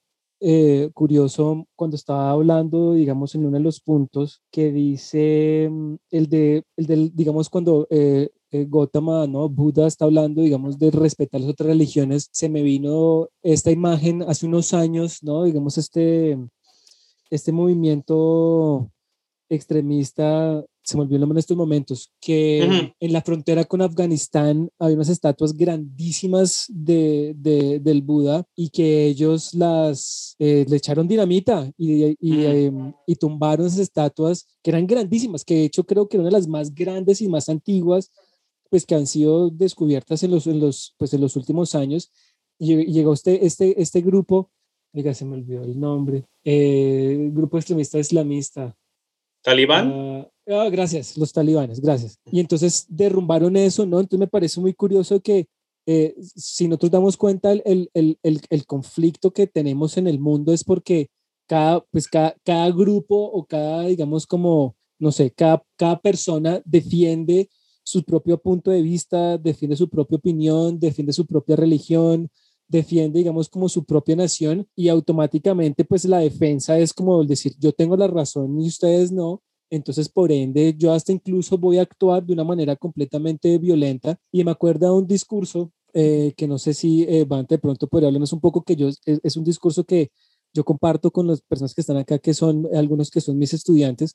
eh, curioso cuando estaba hablando, digamos, en uno de los puntos que dice mm, el de, el del, digamos, cuando eh, eh, Gautama, ¿no? Buda está hablando, digamos, de respetar las otras religiones, se me vino esta imagen hace unos años, ¿no? Digamos, este, este movimiento extremista se me olvidó el nombre en estos momentos, que en la frontera con Afganistán había unas estatuas grandísimas de, del Buda y que ellos las eh, le echaron dinamita y, em, y, tumbaron esas estatuas que eran grandísimas, que de hecho creo que eran las más grandes y más antiguas pues que han sido descubiertas en los, en los, pues, en los últimos años. Y llegó este, este, este grupo, diga, se me olvidó el nombre, eh, grupo extremista islamista. ¿Talibán? Ah, ah, gracias, los talibanes, gracias. Y entonces derrumbaron eso, ¿no? Entonces me parece muy curioso que eh, si nosotros damos cuenta el, el, el, el, conflicto que tenemos en el mundo es porque cada, pues cada, cada grupo o cada, digamos, como, no sé, cada, cada persona defiende su propio punto de vista, defiende su propia opinión, defiende su propia religión, defiende, digamos, como su propia nación y automáticamente pues la defensa es como decir, yo tengo la razón y ustedes no. Entonces, por ende, yo hasta incluso voy a actuar de una manera completamente violenta. Y me acuerdo de un discurso eh, que no sé si eh, Van de pronto podría hablarnos un poco, que yo es, un discurso que yo comparto con las personas que están acá, que son algunos que son mis estudiantes,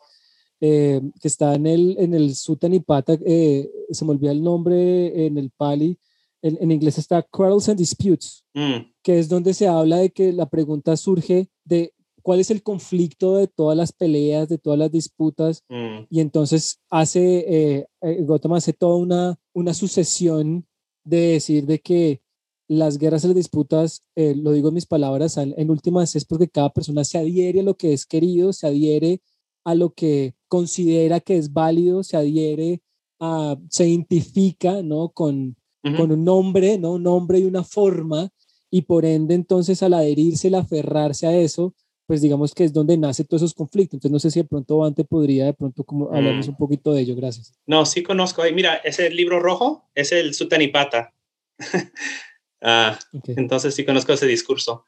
eh, que está en el, en el Sutanipata, eh, se me olvida el nombre, en el Pali, en, inglés está Quarrels and Disputes, mm. que es donde se habla de que la pregunta surge de cuál es el conflicto de todas las peleas, de todas las disputas, mm. y entonces hace, eh, eh Gotama hace toda una, una sucesión de decir de que las guerras y las disputas, eh, lo digo en mis palabras, en últimas es porque cada persona se adhiere a lo que es querido, se adhiere a lo que considera que es válido, se adhiere a, se identifica, ¿no? Con, con un nombre, ¿no? Un nombre y una forma, y por ende entonces al adherirse, al aferrarse a eso, pues digamos que es donde nace todos esos conflictos. Entonces no sé si de pronto Ante podría de pronto como hablarnos mm. un poquito de ello. Gracias. No, sí conozco. Mira, ese libro rojo es el Sutanipata. Ah, entonces sí conozco ese discurso.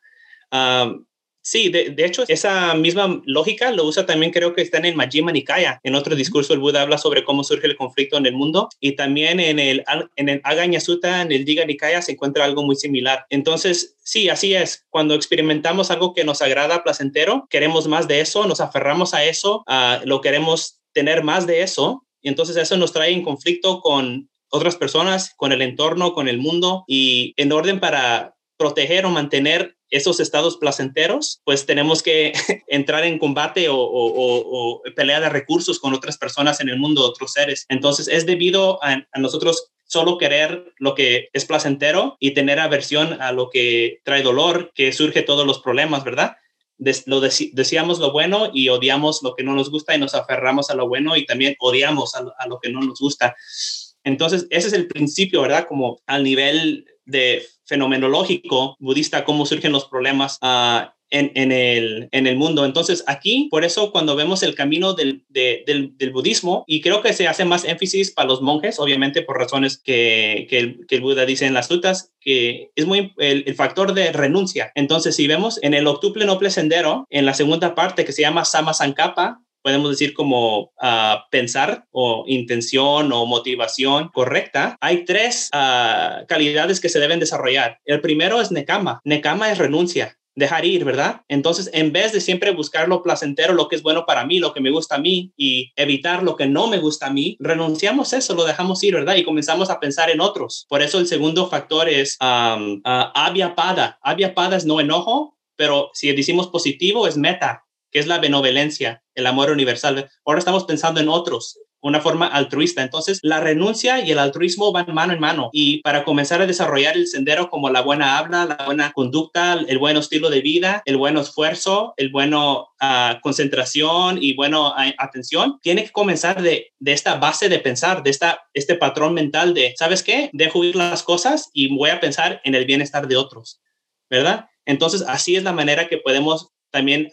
Sí, de, hecho, esa misma lógica lo usa también, creo que está en el Majjhima Nikaya. En otro discurso, el Buda habla sobre cómo surge el conflicto en el mundo y también en el, en en el Diga Nikaya, se encuentra algo muy similar. Entonces, sí, así es. Cuando experimentamos algo que nos agrada, placentero, queremos más de eso, nos aferramos a eso, lo queremos tener más de eso. Y entonces eso nos trae en conflicto con otras personas, con el entorno, con el mundo y en orden para proteger o mantener esos estados placenteros, pues tenemos que entrar en combate o, pelea de recursos con otras personas en el mundo, otros seres. Entonces es debido a, nosotros solo querer lo que es placentero y tener aversión a lo que trae dolor, que surge todos los problemas, ¿verdad? lo deseamos lo bueno y odiamos lo que no nos gusta y nos aferramos a lo bueno y también odiamos a lo que no nos gusta. Entonces, ese es el principio, ¿verdad? Como al nivel de fenomenológico budista, cómo surgen los problemas ah, en, en, el, en, el, mundo. Entonces, aquí, por eso, cuando vemos el camino del, del, budismo, y creo que se hace más énfasis para los monjes, obviamente por razones que, que el, Buda dice en las sutas, que es muy el, el, factor de renuncia. Entonces, si vemos en el octuple noble sendero, en la segunda parte que se llama Sama Sankapa, podemos decir como ah, pensar o intención o motivación correcta, hay tres ah, calidades que se deben desarrollar. El primero es nekama. Nekama es renuncia dejar ir, ¿verdad? Entonces, en vez de siempre buscar lo placentero, lo que es bueno para mí, lo que me gusta a mí y evitar lo que no me gusta a mí, renunciamos eso, lo dejamos ir, ¿verdad? Y comenzamos a pensar en otros. Por eso el segundo factor es um, uh, pada. pada es no enojo, pero si decimos positivo es meta que es la benevolencia, el amor universal. Ahora estamos pensando en otros, una forma altruista. Entonces, la renuncia y el altruismo van mano en mano. Y para comenzar a desarrollar el sendero como la buena habla, la buena conducta, el buen estilo de vida, el buen esfuerzo, el bueno uh, concentración y bueno atención, tiene que comenzar de, de, esta base de pensar, de esta, este patrón mental de, ¿sabes qué? Dejo ir las cosas y voy a pensar en el bienestar de otros, ¿verdad? Entonces, así es la manera que podemos también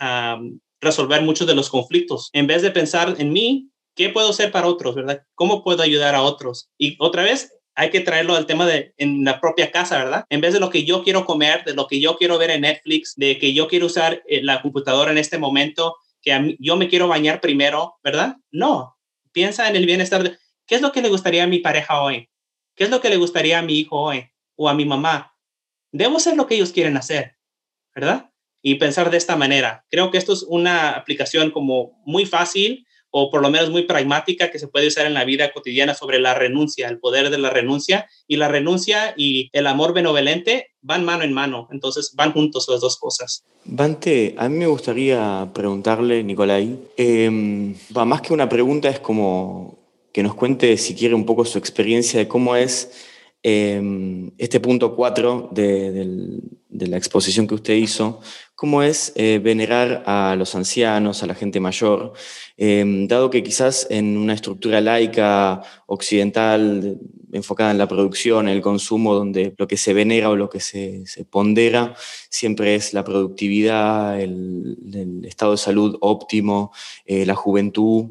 resolver muchos de los conflictos. En vez de pensar en mí, ¿qué puedo hacer para otros, verdad? ¿Cómo puedo ayudar a otros? Y otra vez, hay que traerlo al tema de en la propia casa, ¿verdad? En vez de lo que yo quiero comer, de lo que yo quiero ver en Netflix, de que yo quiero usar eh, la computadora en este momento, que yo me quiero bañar primero, ¿verdad? No, piensa en el bienestar. De, ¿Qué es lo que le gustaría a mi pareja hoy? ¿Qué es lo que le gustaría a mi hijo hoy? O a mi mamá. Debo hacer lo que ellos quieren hacer, ¿verdad? Y pensar de esta manera. Creo que esto es una aplicación como muy fácil o por lo menos muy pragmática que se puede usar en la vida cotidiana sobre la renuncia, el poder de la renuncia. Y la renuncia y el amor benevolente van mano en mano, entonces van juntos las dos cosas. Bante, a mí me gustaría preguntarle, Nicolai, eh, más que una pregunta es como que nos cuente, si quiere, un poco su experiencia de cómo es Em, este punto 4 de, la exposición que usted hizo, cómo es eh, venerar a los ancianos, a la gente mayor, em, dado que quizás en una estructura laica occidental enfocada en la producción, en el consumo, donde lo que se venera o lo que se, pondera siempre es la productividad, el, estado de salud óptimo, eh, la juventud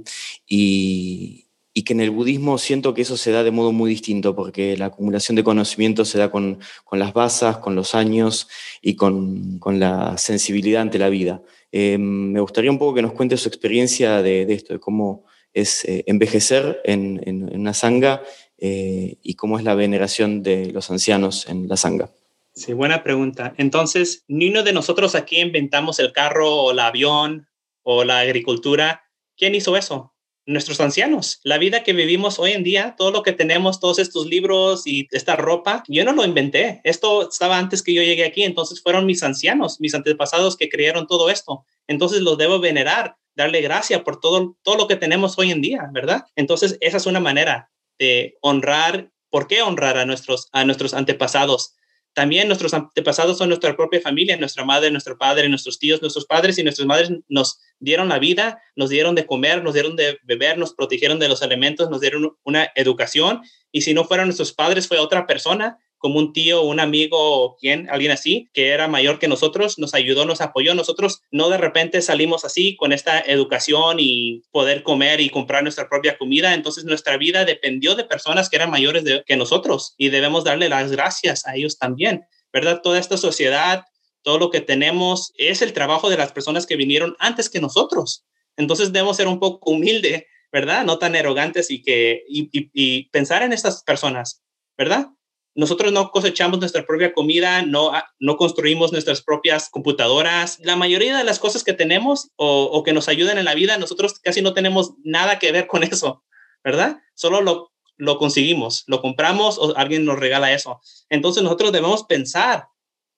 y, y que en el budismo siento que eso se da de modo muy distinto, porque la acumulación de conocimiento se da con, las basas, con los años y con, la sensibilidad ante la vida. Eh, me gustaría un poco que nos cuente su experiencia de, esto, de cómo es eh, envejecer en, una sanga eh, y cómo es la veneración de los ancianos en la sanga. Sí, buena pregunta. Entonces, ni uno de nosotros aquí inventamos el carro o el avión o la agricultura. ¿Quién hizo eso? Nuestros ancianos. La vida que vivimos hoy en día, todo lo que tenemos, todos estos libros y esta ropa, yo no lo inventé. Esto estaba antes que yo llegué aquí, entonces fueron mis ancianos, mis antepasados que crearon todo esto. Entonces los debo venerar, darle gracia por todo, todo lo que tenemos hoy en día, ¿verdad? Entonces esa es una manera de honrar. ¿Por qué honrar a nuestros, a nuestros antepasados? También nuestros antepasados son nuestra propia familia, nuestra madre, nuestro padre, nuestros tíos, nuestros padres y nuestras madres nos dieron la vida, nos dieron de comer, nos dieron de beber, nos protegieron de los elementos, nos dieron una educación. Y si no fueron nuestros padres, fue otra persona como un tío, un amigo, quien, alguien así, que era mayor que nosotros, nos ayudó, nos apoyó. Nosotros no de repente salimos así con esta educación y poder comer y comprar nuestra propia comida. Entonces nuestra vida dependió de personas que eran mayores que nosotros y debemos darle las gracias a ellos también, ¿verdad? Toda esta sociedad, todo lo que tenemos es el trabajo de las personas que vinieron antes que nosotros. Entonces debemos ser un poco humilde, ¿verdad? No tan arrogantes y que y pensar en estas personas, ¿verdad? Nosotros no cosechamos nuestra propia comida, no, ah, no construimos nuestras propias computadoras. La mayoría de las cosas que tenemos o, que nos ayudan en la vida, nosotros casi no tenemos nada que ver con eso, ¿verdad? Solo lo, lo conseguimos, lo compramos o alguien nos regala eso. Entonces nosotros debemos pensar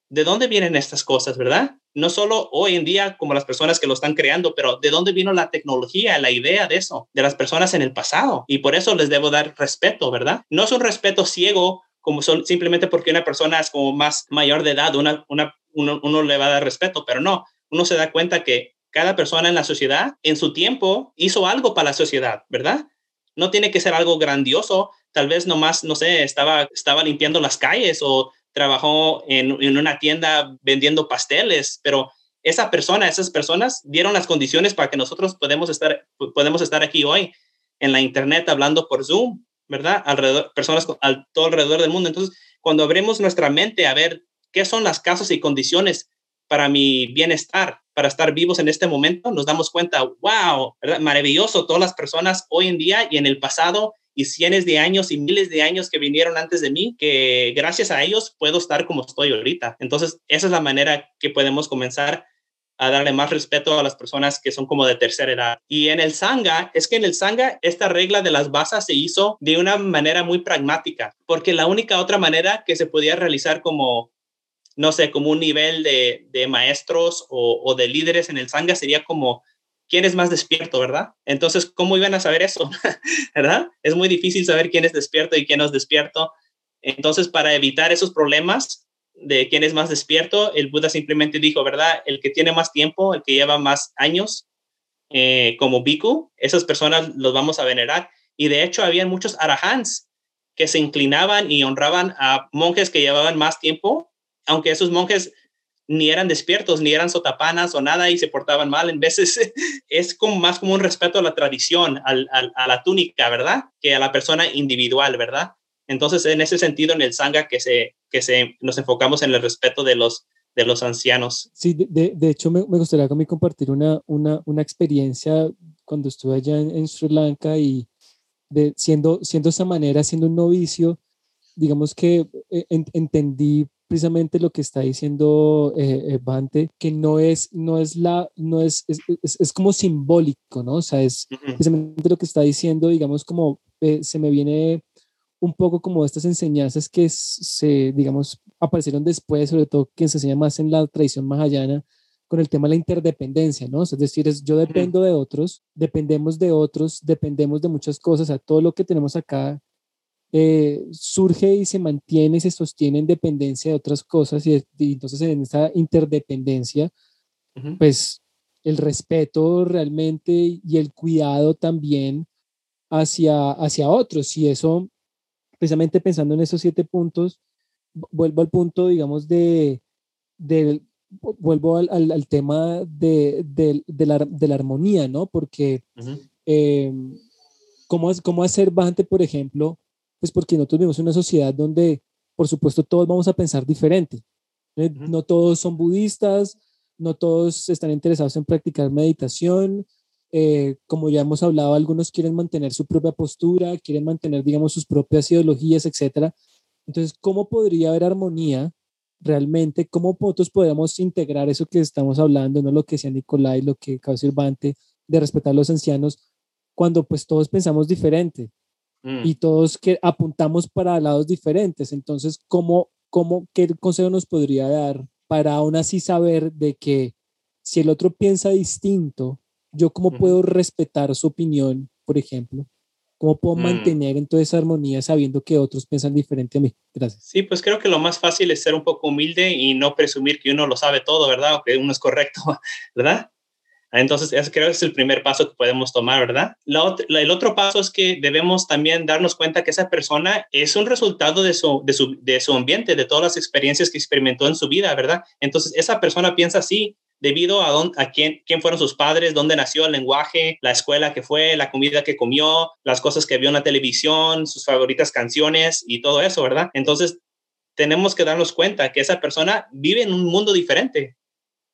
de dónde vienen estas cosas, ¿verdad? No solo hoy en día como las personas que lo están creando, pero de dónde vino la tecnología, la idea de eso, de las personas en el pasado. Y por eso les debo dar respeto, ¿verdad? No es un respeto ciego como son, simplemente porque una persona es como más mayor de edad, una, una, uno, uno le va a dar respeto, pero no, uno se da cuenta que cada persona en la sociedad en su tiempo hizo algo para la sociedad, ¿verdad? No tiene que ser algo grandioso, tal vez nomás, no sé, estaba, estaba limpiando las calles o trabajó en, en una tienda vendiendo pasteles, pero esa persona, esas personas dieron las condiciones para que nosotros podemos estar, podemos estar aquí hoy en la internet hablando por Zoom ¿verdad? Alrededor, personas al, todo alrededor del mundo. Entonces, cuando abrimos nuestra mente a ver qué son las causas y condiciones para mi bienestar, para estar vivos en este momento, nos damos cuenta, wow, ¿verdad? maravilloso, todas las personas hoy en día y en el pasado y cientos de años y miles de años que vinieron antes de mí, que gracias a ellos puedo estar como estoy ahorita. Entonces, esa es la manera que podemos comenzar a darle más respeto a las personas que son como de tercera edad. Y en el Sangha, es que en el Sangha esta regla de las basas se hizo de una manera muy pragmática, porque la única otra manera que se podía realizar como, no sé, como un nivel de, de maestros o, o, de líderes en el Sangha sería como, ¿quién es más despierto, verdad? Entonces, ¿cómo iban a saber eso? ¿Verdad? Es muy difícil saber quién es despierto y quién no es despierto. Entonces, para evitar esos problemas, de quién es más despierto, el Buda simplemente dijo, ¿verdad? El que tiene más tiempo, el que lleva más años, eh, como Bhikkhu, esas personas los vamos a venerar. Y de hecho, había muchos arahants que se inclinaban y honraban a monjes que llevaban más tiempo, aunque esos monjes ni eran despiertos, ni eran sotapanas o nada y se portaban mal. En veces es como más como un respeto a la tradición, a la túnica, ¿verdad? Que a la persona individual, ¿verdad? Entonces, en ese sentido, en el Sangha que, se, que se, nos enfocamos en el respeto de los, de los ancianos. Sí, de, de hecho, me, me gustaría mí compartir una, una, una, experiencia cuando estuve allá en, Sri Lanka y de, siendo, siendo esa manera, siendo un novicio, digamos que eh, entendí precisamente lo que está diciendo eh, eh, Bante, que no es, no es la, no es, es, es, como simbólico, ¿no? O sea, es precisamente lo que está diciendo, digamos, como se me viene un poco como estas enseñanzas que se, digamos, aparecieron después, sobre todo que se enseña más en la tradición mahayana, con el tema de la interdependencia, ¿no? Es decir, es, yo dependo de otros, dependemos de otros, dependemos de muchas cosas, a todo lo que tenemos acá eh, surge y se mantiene y se sostiene en dependencia de otras cosas y, entonces en esa interdependencia, pues el respeto realmente y el cuidado también hacia, hacia otros y eso, precisamente pensando en esos siete puntos, vuelvo al punto, digamos, de, de vuelvo al, al, tema de, de, de, la, de, la, armonía, ¿no? Porque, eh, ¿cómo, ¿cómo hacer bastante, por ejemplo? Pues porque nosotros vivimos en una sociedad donde, por supuesto, todos vamos a pensar diferente. ¿eh? No todos son budistas, no todos están interesados en practicar meditación. Eh, como ya hemos hablado, algunos quieren mantener su propia postura, quieren mantener, digamos, sus propias ideologías, etc. Entonces, ¿cómo podría haber armonía realmente? ¿Cómo nosotros podemos integrar eso que estamos hablando, no lo que decía Nicolai, lo que acaba de de respetar a los ancianos, cuando pues todos pensamos diferente? Mm. y todos que apuntamos para lados diferentes. Entonces, ¿cómo, cómo, ¿qué consejo nos podría dar para aún así saber de que si el otro piensa distinto, yo cómo puedo respetar su opinión, por ejemplo? ¿Cómo puedo mm. mantener entonces esa armonía sabiendo que otros piensan diferente a mí? Gracias. Sí, pues creo que lo más fácil es ser un poco humilde y no presumir que uno lo sabe todo, ¿verdad? O que uno es correcto, ¿verdad? Entonces, ese creo que es el primer paso que podemos tomar, ¿verdad? el otro paso es que debemos también darnos cuenta que esa persona es un resultado de su, de su, de su ambiente, de todas las experiencias que experimentó en su vida, ¿verdad? Entonces, esa persona piensa así debido a, dónde, a quién, quién fueron sus padres, dónde nació el lenguaje, la escuela que fue, la comida que comió, las cosas que vio en la televisión, sus favoritas canciones y todo eso, ¿verdad? Entonces, tenemos que darnos cuenta que esa persona vive en un mundo diferente,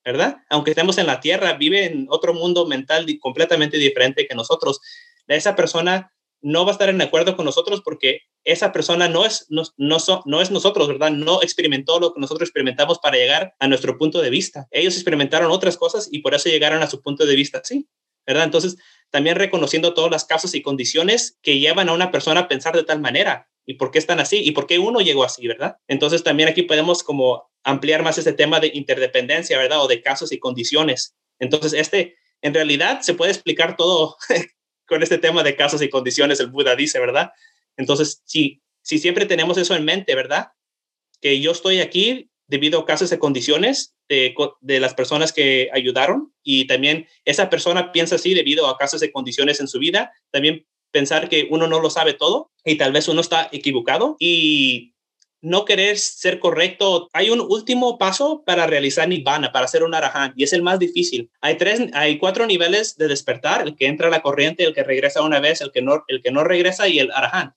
¿verdad? Aunque estemos en la tierra, vive en otro mundo mental completamente diferente que nosotros. Esa persona no va a estar en acuerdo con nosotros porque esa persona no es, no, no, no, es nosotros, ¿verdad? No experimentó lo que nosotros experimentamos para llegar a nuestro punto de vista. Ellos experimentaron otras cosas y por eso llegaron a su punto de vista así, ¿verdad? Entonces, también reconociendo todas las causas y condiciones que llevan a una persona a pensar de tal manera y por qué están así y por qué uno llegó así, ¿verdad? Entonces, también aquí podemos como ampliar más ese tema de interdependencia, ¿verdad? O de casos y condiciones. Entonces, este, en realidad, se puede explicar todo con este tema de casos y condiciones, el Buda dice, ¿verdad? Entonces, si, si siempre tenemos eso en mente, ¿verdad? Que yo estoy aquí debido a casos y condiciones de, de, las personas que ayudaron y también esa persona piensa así debido a casos y condiciones en su vida, también pensar que uno no lo sabe todo y tal vez uno está equivocado y no querer ser correcto. Hay un último paso para realizar Nibbana, para hacer un Arahant, y es el más difícil. Hay tres, hay cuatro niveles de despertar, el que entra a la corriente, el que regresa una vez, el que no, el que no regresa y el Arahant.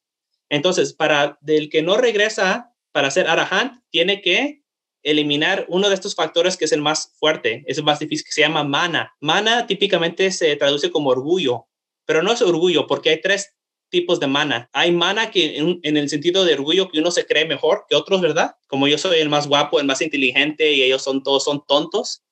Entonces, para del que no regresa, para ser Arahant, tiene que eliminar uno de estos factores que es el más fuerte, es el más difícil, que se llama mana. Mana típicamente se traduce como orgullo, pero no es orgullo porque hay tres tipos de mana. Hay mana que en, el sentido de orgullo que uno se cree mejor que otros, ¿verdad? Como yo soy el más guapo, el más inteligente y ellos son todos son tontos.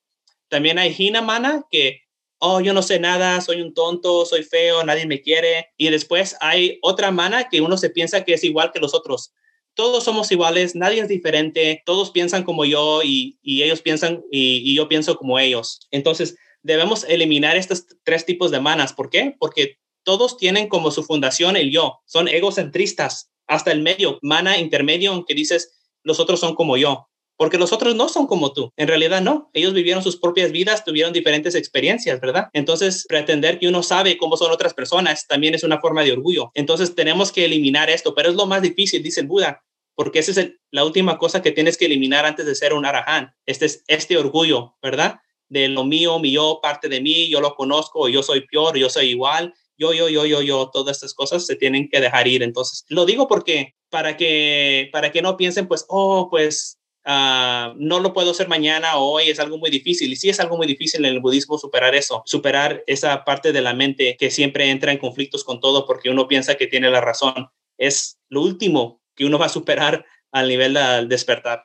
También hay hina mana que oh, yo no sé nada, soy un tonto, soy feo, nadie me quiere. Y después hay otra mana que uno se piensa que es igual que los otros. Todos somos iguales, nadie es diferente, todos piensan como yo y, ellos piensan y, y, yo pienso como ellos. Entonces, debemos eliminar estos tres tipos de manas. ¿Por qué? Porque todos tienen como su fundación el yo, son egocentristas, hasta el medio, mana intermedio, aunque dices, los otros son como yo, porque los otros no son como tú. En realidad no, ellos vivieron sus propias vidas, tuvieron diferentes experiencias, ¿verdad? Entonces, pretender que uno sabe cómo son otras personas también es una forma de orgullo. Entonces, tenemos que eliminar esto, pero es lo más difícil, dice el Buda, porque esa es la última cosa que tienes que eliminar antes de ser un arahant. Este es este orgullo, ¿verdad? De lo mío, mi yo, parte de mí, yo lo conozco, yo soy peor, yo soy igual, yo, yo, yo, yo, yo, todas estas cosas se tienen que dejar ir. Entonces, lo digo porque para que, para que no piensen, pues, oh, pues, ah, no lo puedo hacer mañana o hoy, es algo muy difícil. Y sí es algo muy difícil en el budismo superar eso, superar esa parte de la mente que siempre entra en conflictos con todo porque uno piensa que tiene la razón. Es lo último que uno va a superar al nivel del despertar.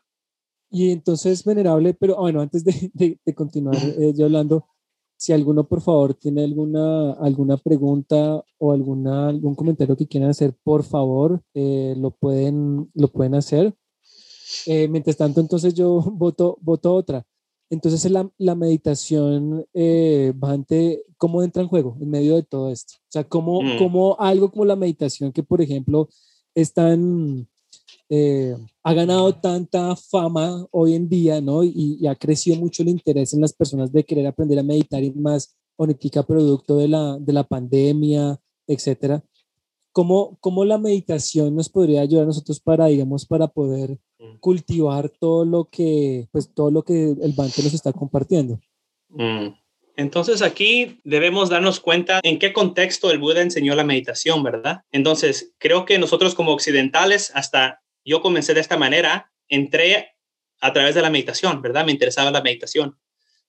Y entonces, venerable, pero bueno, antes de, de, continuar eh, yo hablando, si alguno, por favor, tiene alguna, alguna pregunta o alguna, algún comentario que quieran hacer, por favor, eh, lo, pueden, lo pueden hacer. Eh, mientras tanto, entonces yo voto, voto otra. Entonces la, la meditación, eh, Bante, ¿cómo entra en juego en medio de todo esto? O sea, ¿cómo, Mm. cómo algo como la meditación que, por ejemplo, es tan, eh, ha ganado tanta fama hoy en día, ¿no? Y, y ha crecido mucho el interés en las personas de querer aprender a meditar y más onítica producto de la, de la pandemia, etcétera. ¿Cómo, ¿Cómo la meditación nos podría ayudar a nosotros para, digamos, para poder Mm. cultivar todo lo que, pues todo lo que el Bante nos está compartiendo? Mm. Entonces aquí debemos darnos cuenta en qué contexto el Buda enseñó la meditación, ¿verdad? Entonces creo que nosotros como occidentales, hasta yo comencé de esta manera, entré a través de la meditación, ¿verdad? Me interesaba la meditación.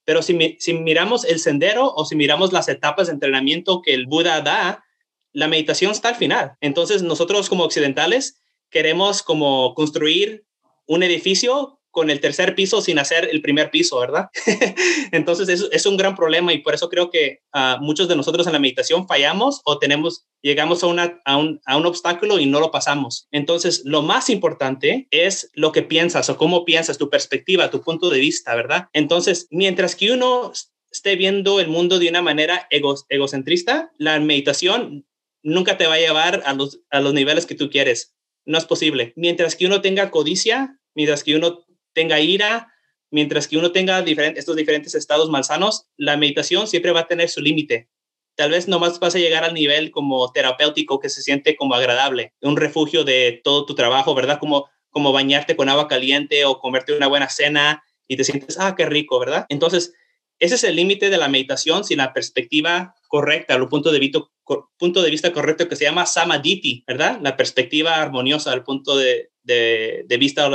Pero si, si miramos el sendero o si miramos las etapas de entrenamiento que el Buda da, la meditación está al final. Entonces nosotros como occidentales queremos como construir un edificio con el tercer piso sin hacer el primer piso, ¿verdad? Entonces es, es un gran problema y por eso creo que ah, muchos de nosotros en la meditación fallamos o tenemos, llegamos a, una, a, un, a un obstáculo y no lo pasamos. Entonces lo más importante es lo que piensas o cómo piensas, tu perspectiva, tu punto de vista, ¿verdad? Entonces, mientras que uno esté viendo el mundo de una manera ego, egocentrista, la meditación nunca te va a llevar a los, a los niveles que tú quieres. No es posible. Mientras que uno tenga codicia, mientras que uno tenga ira, mientras que uno tenga estos diferentes estados malsanos, la meditación siempre va a tener su límite. Tal vez nomás vas a llegar al nivel como terapéutico que se siente como agradable, un refugio de todo tu trabajo, ¿verdad? Como, como bañarte con agua caliente o comerte una buena cena y te sientes, ah, qué rico, ¿verdad? Entonces, ese es el límite de la meditación sin la perspectiva correcta, el punto de, vista, punto de vista correcto que se llama samadhi, ¿verdad? La perspectiva armoniosa, el punto de, de, vista uh,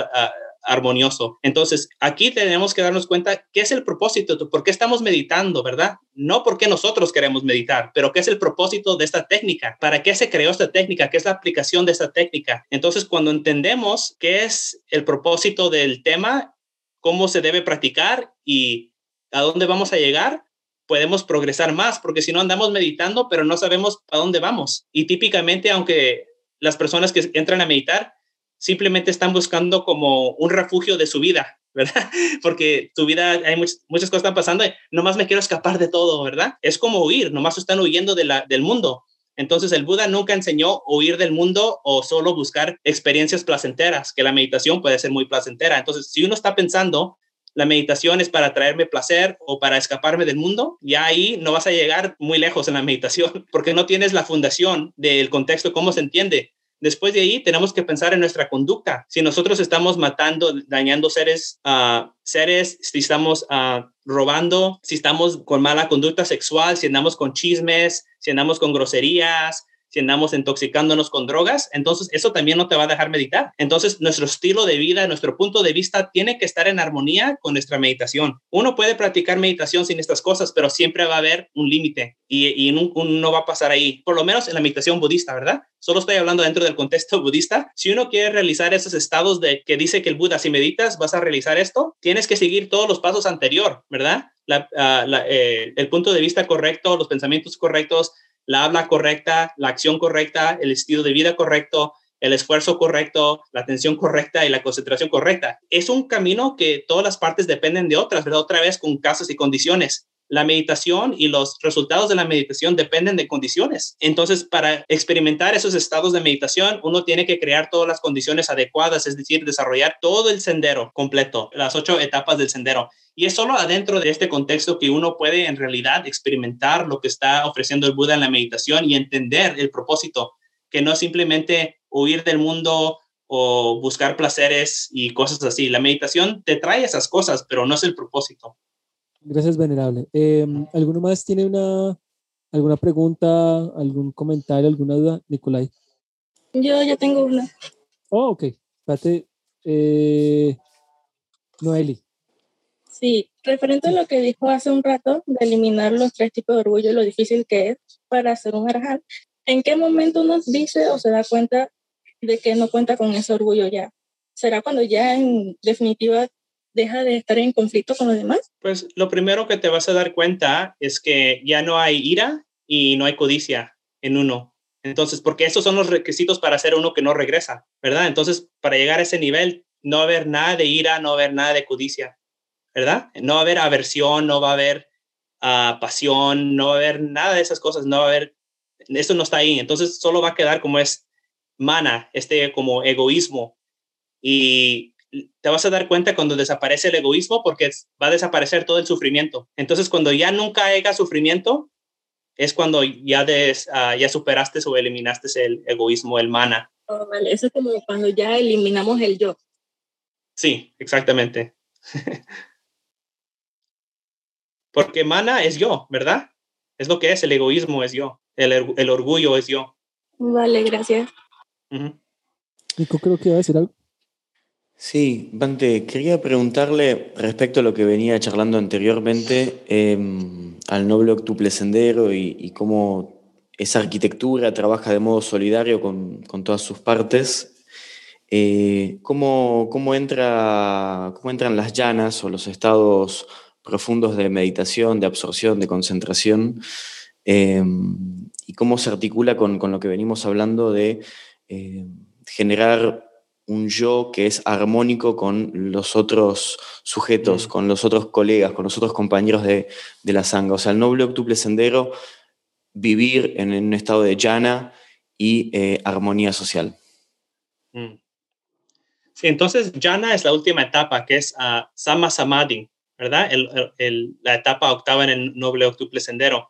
armonioso. Entonces, aquí tenemos que darnos cuenta qué es el propósito, por qué estamos meditando, ¿verdad? No porque nosotros queremos meditar, pero qué es el propósito de esta técnica, para qué se creó esta técnica, qué es la aplicación de esta técnica. Entonces, cuando entendemos qué es el propósito del tema, cómo se debe practicar y a dónde vamos a llegar, podemos progresar más, porque si no andamos meditando, pero no sabemos a dónde vamos. Y típicamente, aunque las personas que entran a meditar simplemente están buscando como un refugio de su vida, ¿verdad? Porque tu vida, hay muchas, muchas cosas están pasando y nomás me quiero escapar de todo, ¿verdad? Es como huir, nomás están huyendo del mundo. Entonces el Buda nunca enseñó huir del mundo o solo buscar experiencias placenteras, que la meditación puede ser muy placentera. Entonces, si uno está pensando, la meditación es para traerme placer o para escaparme del mundo, ya ahí no vas a llegar muy lejos en la meditación, porque no tienes la fundación del contexto, cómo se entiende. Después de ahí tenemos que pensar en nuestra conducta. Si nosotros estamos matando, dañando seres, uh, seres, si estamos uh, robando, si estamos con mala conducta sexual, si andamos con chismes, si andamos con groserías, si andamos intoxicándonos con drogas, entonces eso también no te va a dejar meditar. Entonces nuestro estilo de vida, nuestro punto de vista tiene que estar en armonía con nuestra meditación. Uno puede practicar meditación sin estas cosas, pero siempre va a haber un límite y, y no, va a pasar ahí, por lo menos en la meditación budista, ¿verdad? Solo estoy hablando dentro del contexto budista. Si uno quiere realizar esos estados de que dice que el Buda, si meditas, vas a realizar esto, tienes que seguir todos los pasos anterior, ¿verdad? La, eh, el punto de vista correcto, los pensamientos correctos, la habla correcta, la acción correcta, el estilo de vida correcto, el esfuerzo correcto, la atención correcta y la concentración correcta. Es un camino que todas las partes dependen de otras, ¿verdad? Otra vez con casos y condiciones. La meditación y los resultados de la meditación dependen de condiciones. Entonces, para experimentar esos estados de meditación, uno tiene que crear todas las condiciones adecuadas, es decir, desarrollar todo el sendero completo, las ocho etapas del sendero. Y es solo adentro de este contexto que uno puede en realidad experimentar lo que está ofreciendo el Buda en la meditación y entender el propósito, que no es simplemente huir del mundo o buscar placeres y cosas así. La meditación te trae esas cosas, pero no es el propósito. Gracias, Venerable. Eh, ¿Alguno más tiene una, alguna pregunta, algún comentario, alguna duda? Nicolai. Yo ya tengo una. Oh, ok. Espérate. Eh, Noeli. Sí, referente a lo que dijo hace un rato de eliminar los tres tipos de orgullo y lo difícil que es para hacer un arján, ¿en qué momento uno dice o se da cuenta de que no cuenta con ese orgullo ya? ¿Será cuando ya en definitiva deja de estar en conflicto con los demás? Pues lo primero que te vas a dar cuenta es que ya no hay ira y no hay codicia en uno. Entonces, porque esos son los requisitos para ser uno que no regresa, ¿verdad? Entonces, para llegar a ese nivel, no haber nada de ira, no haber nada de codicia. ¿verdad? No va a haber aversión, no va a haber ah, pasión, no va a haber nada de esas cosas, no va a haber, esto no está ahí, entonces solo va a quedar como es mana, este como egoísmo. Y te vas a dar cuenta cuando desaparece el egoísmo porque va a desaparecer todo el sufrimiento. Entonces, cuando ya nunca haya sufrimiento, es cuando ya, des, ah, ya superaste o eliminaste el egoísmo, el mana. Oh, vale, eso es como cuando ya eliminamos el yo. Sí, exactamente. Porque mana es yo, ¿verdad? Es lo que es, el egoísmo es yo, el, el orgullo es yo. Vale, gracias. Nico, creo que iba a decir algo. Sí, Bante, quería preguntarle respecto a lo que venía charlando anteriormente em, al noble octuple sendero y, cómo esa arquitectura trabaja de modo solidario con, todas sus partes. Eh, ¿cómo, entra, ¿Cómo entran las llanas o los estados profundos de meditación, de absorción, de concentración? Em, y cómo se articula con, lo que venimos hablando de eh, generar un yo que es armónico con los otros sujetos, mm. con los otros colegas, con los otros compañeros de, la sangha. O sea, el noble octuple sendero, vivir en, un estado de llana y eh, armonía social. Mm. Sí, entonces llana es la última etapa, que es uh, Sama Samadhi, ¿verdad? la etapa octava en el noble octuple sendero.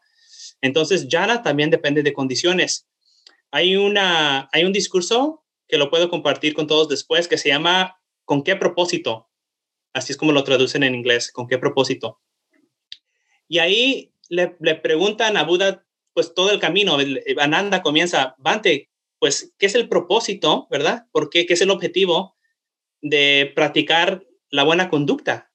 Entonces, llana también depende de condiciones. Hay, una, hay un discurso que lo puedo compartir con todos después, que se llama ¿Con qué propósito? Así es como lo traducen en inglés, ¿con qué propósito? Y ahí le, preguntan a Buda, pues todo el camino, Ananda comienza, Bante, pues, ¿qué es el propósito, verdad? ¿Por qué? ¿Qué es el objetivo de practicar la buena conducta?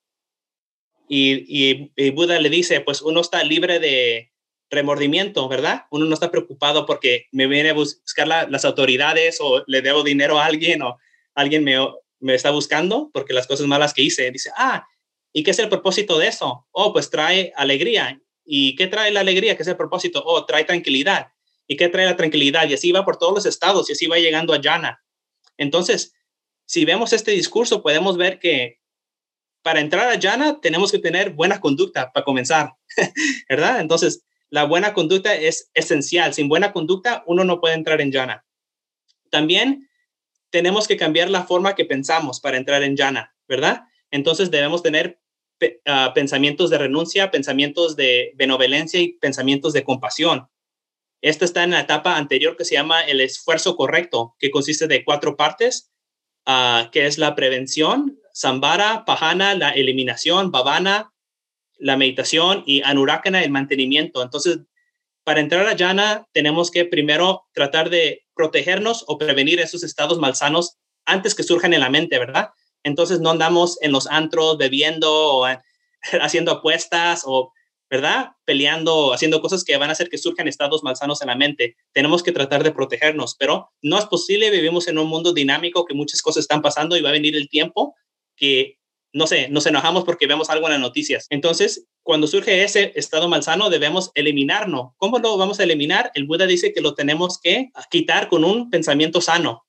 y, Buda le dice, pues uno está libre de, remordimiento, ¿verdad? Uno no está preocupado porque me viene a buscar las autoridades o le debo dinero a alguien o alguien me, me está buscando porque las cosas malas que hice. Dice, ah, ¿y qué es el propósito de eso? Oh, pues trae alegría. ¿Y qué trae la alegría? ¿Qué es el propósito? Oh, trae tranquilidad. ¿Y qué trae la tranquilidad? Y así va por todos los estados y así va llegando a Yana. Entonces, si vemos este discurso, podemos ver que para entrar a Yana tenemos que tener buena conducta para comenzar, ¿verdad? Entonces, la buena conducta es esencial. Sin buena conducta, uno no puede entrar en Jhana. También tenemos que cambiar la forma que pensamos para entrar en Jhana, ¿verdad? Entonces debemos tener ah, pensamientos de renuncia, pensamientos de benevolencia y pensamientos de compasión. Esto está en la etapa anterior que se llama el esfuerzo correcto, que consiste de cuatro partes, uh, que es la prevención, sambara, pahana, la eliminación, bhavana, la meditación y anurakana, el mantenimiento. Entonces, para entrar a jhana, tenemos que primero tratar de protegernos o prevenir esos estados malsanos antes que surjan en la mente, ¿verdad? Entonces, no andamos en los antros bebiendo o haciendo apuestas o, ¿verdad? Peleando, haciendo cosas que van a hacer que surjan estados malsanos en la mente. Tenemos que tratar de protegernos, pero no es posible. Vivimos en un mundo dinámico que muchas cosas están pasando y va a venir el tiempo que no sé, nos enojamos porque vemos algo en las noticias. Entonces, cuando surge ese estado malsano, debemos eliminarlo. ¿Cómo lo vamos a eliminar? El Buda dice que lo tenemos que quitar con un pensamiento sano,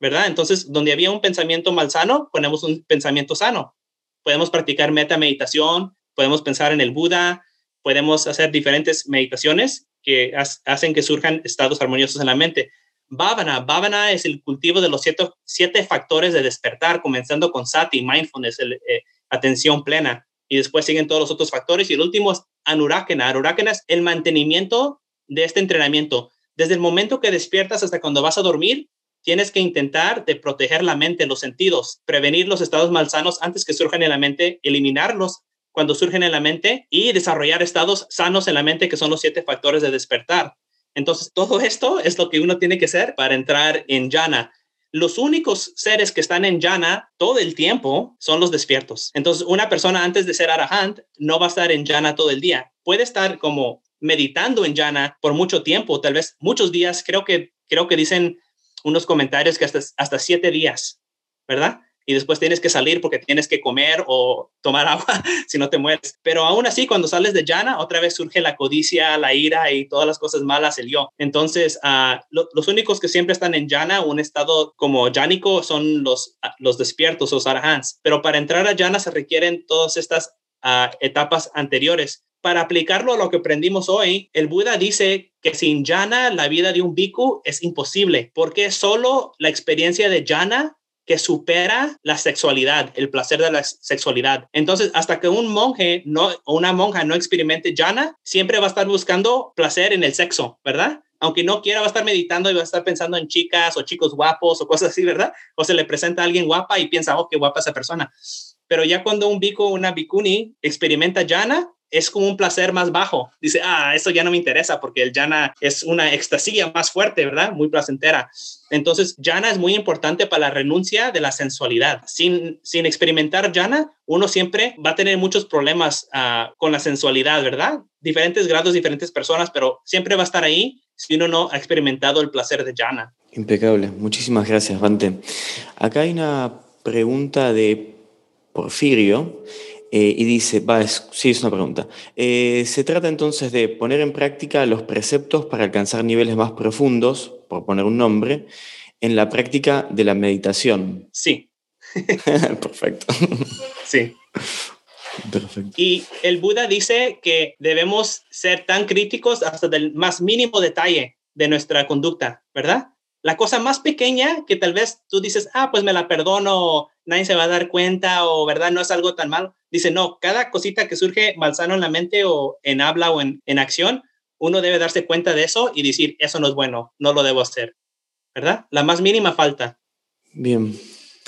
¿verdad? Entonces, donde había un pensamiento malsano, ponemos un pensamiento sano. Podemos practicar meta meditación, podemos pensar en el Buda, podemos hacer diferentes meditaciones que hacen que surjan estados armoniosos en la mente. Bhavana. Bhavana es el cultivo de los siete, factores de despertar, comenzando con sati, mindfulness, eh, atención plena. Y después siguen todos los otros factores. Y el último es anurakana. Anurakana es el mantenimiento de este entrenamiento. Desde el momento que despiertas hasta cuando vas a dormir, tienes que intentar de proteger la mente, los sentidos, prevenir los estados malsanos antes que surjan en la mente, eliminarlos cuando surgen en la mente y desarrollar estados sanos en la mente, que son los siete factores de despertar. Entonces, todo esto es lo que uno tiene que hacer para entrar en jhana. Los únicos seres que están en jhana todo el tiempo son los despiertos. Entonces, una persona antes de ser arahant no va a estar en jhana todo el día. Puede estar como meditando en jhana por mucho tiempo, tal vez muchos días. Creo que, creo que dicen unos comentarios que hasta, hasta siete días, ¿verdad? Y después tienes que salir porque tienes que comer o tomar agua si no te mueres. Pero aún así, cuando sales de llana, otra vez surge la codicia, la ira y todas las cosas malas, el yo. Entonces, uh, los únicos que siempre están en llana, un estado como llánico, son los, ah, los despiertos, los arahants. Pero para entrar a llana se requieren todas estas a etapas anteriores. Para aplicarlo a lo que aprendimos hoy, el Buda dice que sin jhana la vida de un bhikkhu es imposible, porque solo la experiencia de jhana que supera la sexualidad, el placer de la sexualidad. Entonces, hasta que un monje no, o una monja no experimente jhana, siempre va a estar buscando placer en el sexo, ¿verdad? Aunque no quiera, va a estar meditando y va a estar pensando en chicas o chicos guapos o cosas así, ¿verdad? O se le presenta a alguien guapa y piensa, oh, qué guapa esa persona. Pero ya cuando un bico una bikuni experimenta jhana, es como un placer más bajo. Dice, ah, eso ya no me interesa porque el jhana es una extasía más fuerte, ¿verdad? Muy placentera. Entonces, jhana es muy importante para la renuncia de la sensualidad. Sin, sin experimentar jhana, uno siempre va a tener muchos problemas uh, con la sensualidad, ¿verdad? Diferentes grados, diferentes personas, pero siempre va a estar ahí si uno no ha experimentado el placer de jhana. Impecable. Muchísimas gracias, Vante. Acá hay una pregunta de Porfirio eh, y dice, va, es, sí, es una pregunta. Eh, se trata entonces de poner en práctica los preceptos para alcanzar niveles más profundos, por poner un nombre, en la práctica de la meditación. Sí. Perfecto. Sí. Perfecto. Y el Buda dice que debemos ser tan críticos hasta del más mínimo detalle de nuestra conducta, ¿verdad? La cosa más pequeña que tal vez tú dices, ah, pues me la perdono, nadie se va a dar cuenta o, ¿verdad? No es algo tan malo. Dice, no, cada cosita que surge malsano en la mente o en habla o en, en acción, uno debe darse cuenta de eso y decir, eso no es bueno, no lo debo hacer, ¿verdad? La más mínima falta. Bien.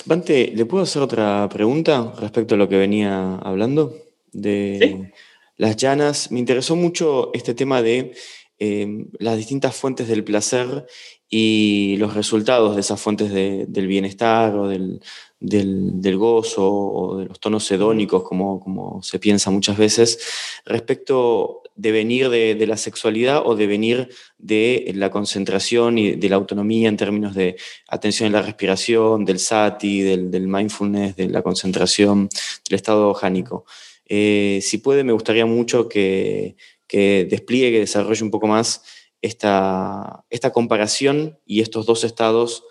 Bante, ¿le puedo hacer otra pregunta respecto a lo que venía hablando? De ¿Sí? las llanas. Me interesó mucho este tema de eh, las distintas fuentes del placer y los resultados de esas fuentes de, del bienestar o del, del, gozo o de los tonos hedónicos, como, como se piensa muchas veces, respecto de venir de, la sexualidad o de venir de la concentración y de la autonomía en términos de atención en la respiración, del sati, del, mindfulness, de la concentración, del estado jánico. Eh, si puede, me gustaría mucho que, que despliegue, que desarrolle un poco más esta, esta comparación y estos dos estados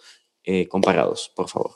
eh, comparados, por favor.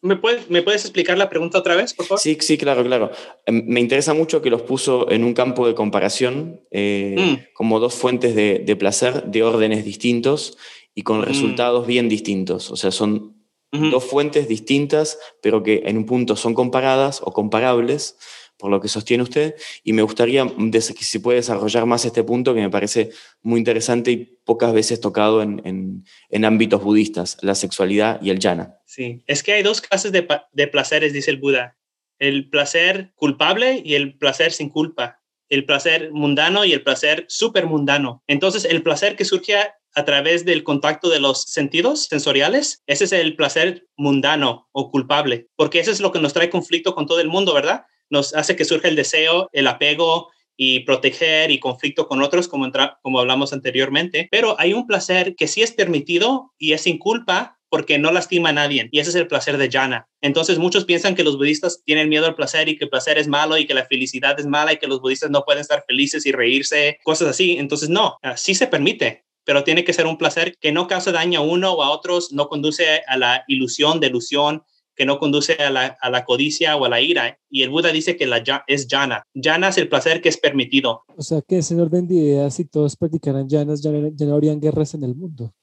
¿Me puedes, ¿Me puedes explicar la pregunta otra vez, por favor? Sí, sí, claro, claro. Me interesa mucho que los puso en un campo de comparación eh, mm. como dos fuentes de, de, placer de órdenes distintos y con mm. resultados bien distintos. O sea, son dos fuentes distintas, pero que en un punto son comparadas o comparables por lo que sostiene usted, y me gustaría que si puede desarrollar más este punto que me parece muy interesante y pocas veces tocado en, en, en ámbitos budistas, la sexualidad y el jhana. Sí, es que hay dos clases de, de placeres, dice el Buda, el placer culpable y el placer sin culpa, el placer mundano y el placer supermundano. Entonces, el placer que surge a través del contacto de los sentidos sensoriales, ese es el placer mundano o culpable, porque eso es lo que nos trae conflicto con todo el mundo, ¿verdad? Nos hace que surja el deseo, el apego y proteger y conflicto con otros, como, como hablamos anteriormente. Pero hay un placer que sí es permitido y es sin culpa porque no lastima a nadie. Y ese es el placer de jhana. Entonces muchos piensan que los budistas tienen miedo al placer y que el placer es malo y que la felicidad es mala y que los budistas no pueden estar felices y reírse, cosas así. Entonces no, sí se permite, pero tiene que ser un placer que no cause daño a uno o a otros, no conduce a la ilusión, delusión, que no conduce a la, a la, codicia o a la ira. Y el Buda dice que la, es jhana. Jhana es el placer que es permitido. O sea que ese orden de ideas, si todos practicaran jhanas, ya, ya no habrían guerras en el mundo.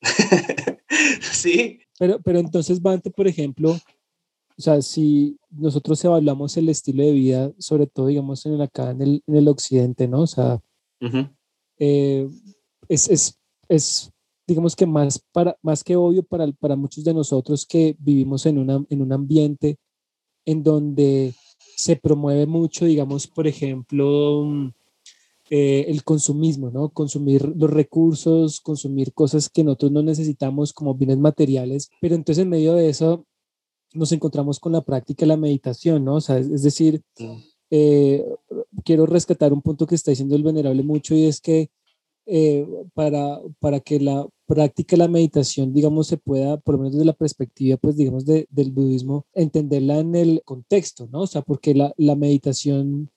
sí. Pero, pero entonces, Bante, por ejemplo, o sea, si nosotros evaluamos el estilo de vida, sobre todo, digamos, en el, acá en el, en el occidente, ¿no? O sea, uh -huh. eh, es, es, es digamos que más, para, más que obvio para, para muchos de nosotros que vivimos en, una, en un ambiente en donde se promueve mucho, digamos, por ejemplo, eh, el consumismo, ¿no? Consumir los recursos, consumir cosas que nosotros no necesitamos como bienes materiales, pero entonces en medio de eso nos encontramos con la práctica de la meditación, ¿no? O sea, es, es decir, eh, quiero rescatar un punto que está diciendo el venerable mucho y es que eh, para, para que la práctica de la meditación, digamos, se pueda, por lo menos desde la perspectiva, pues, digamos, de, del budismo, entenderla en el contexto, ¿no? O sea, porque la, la meditación,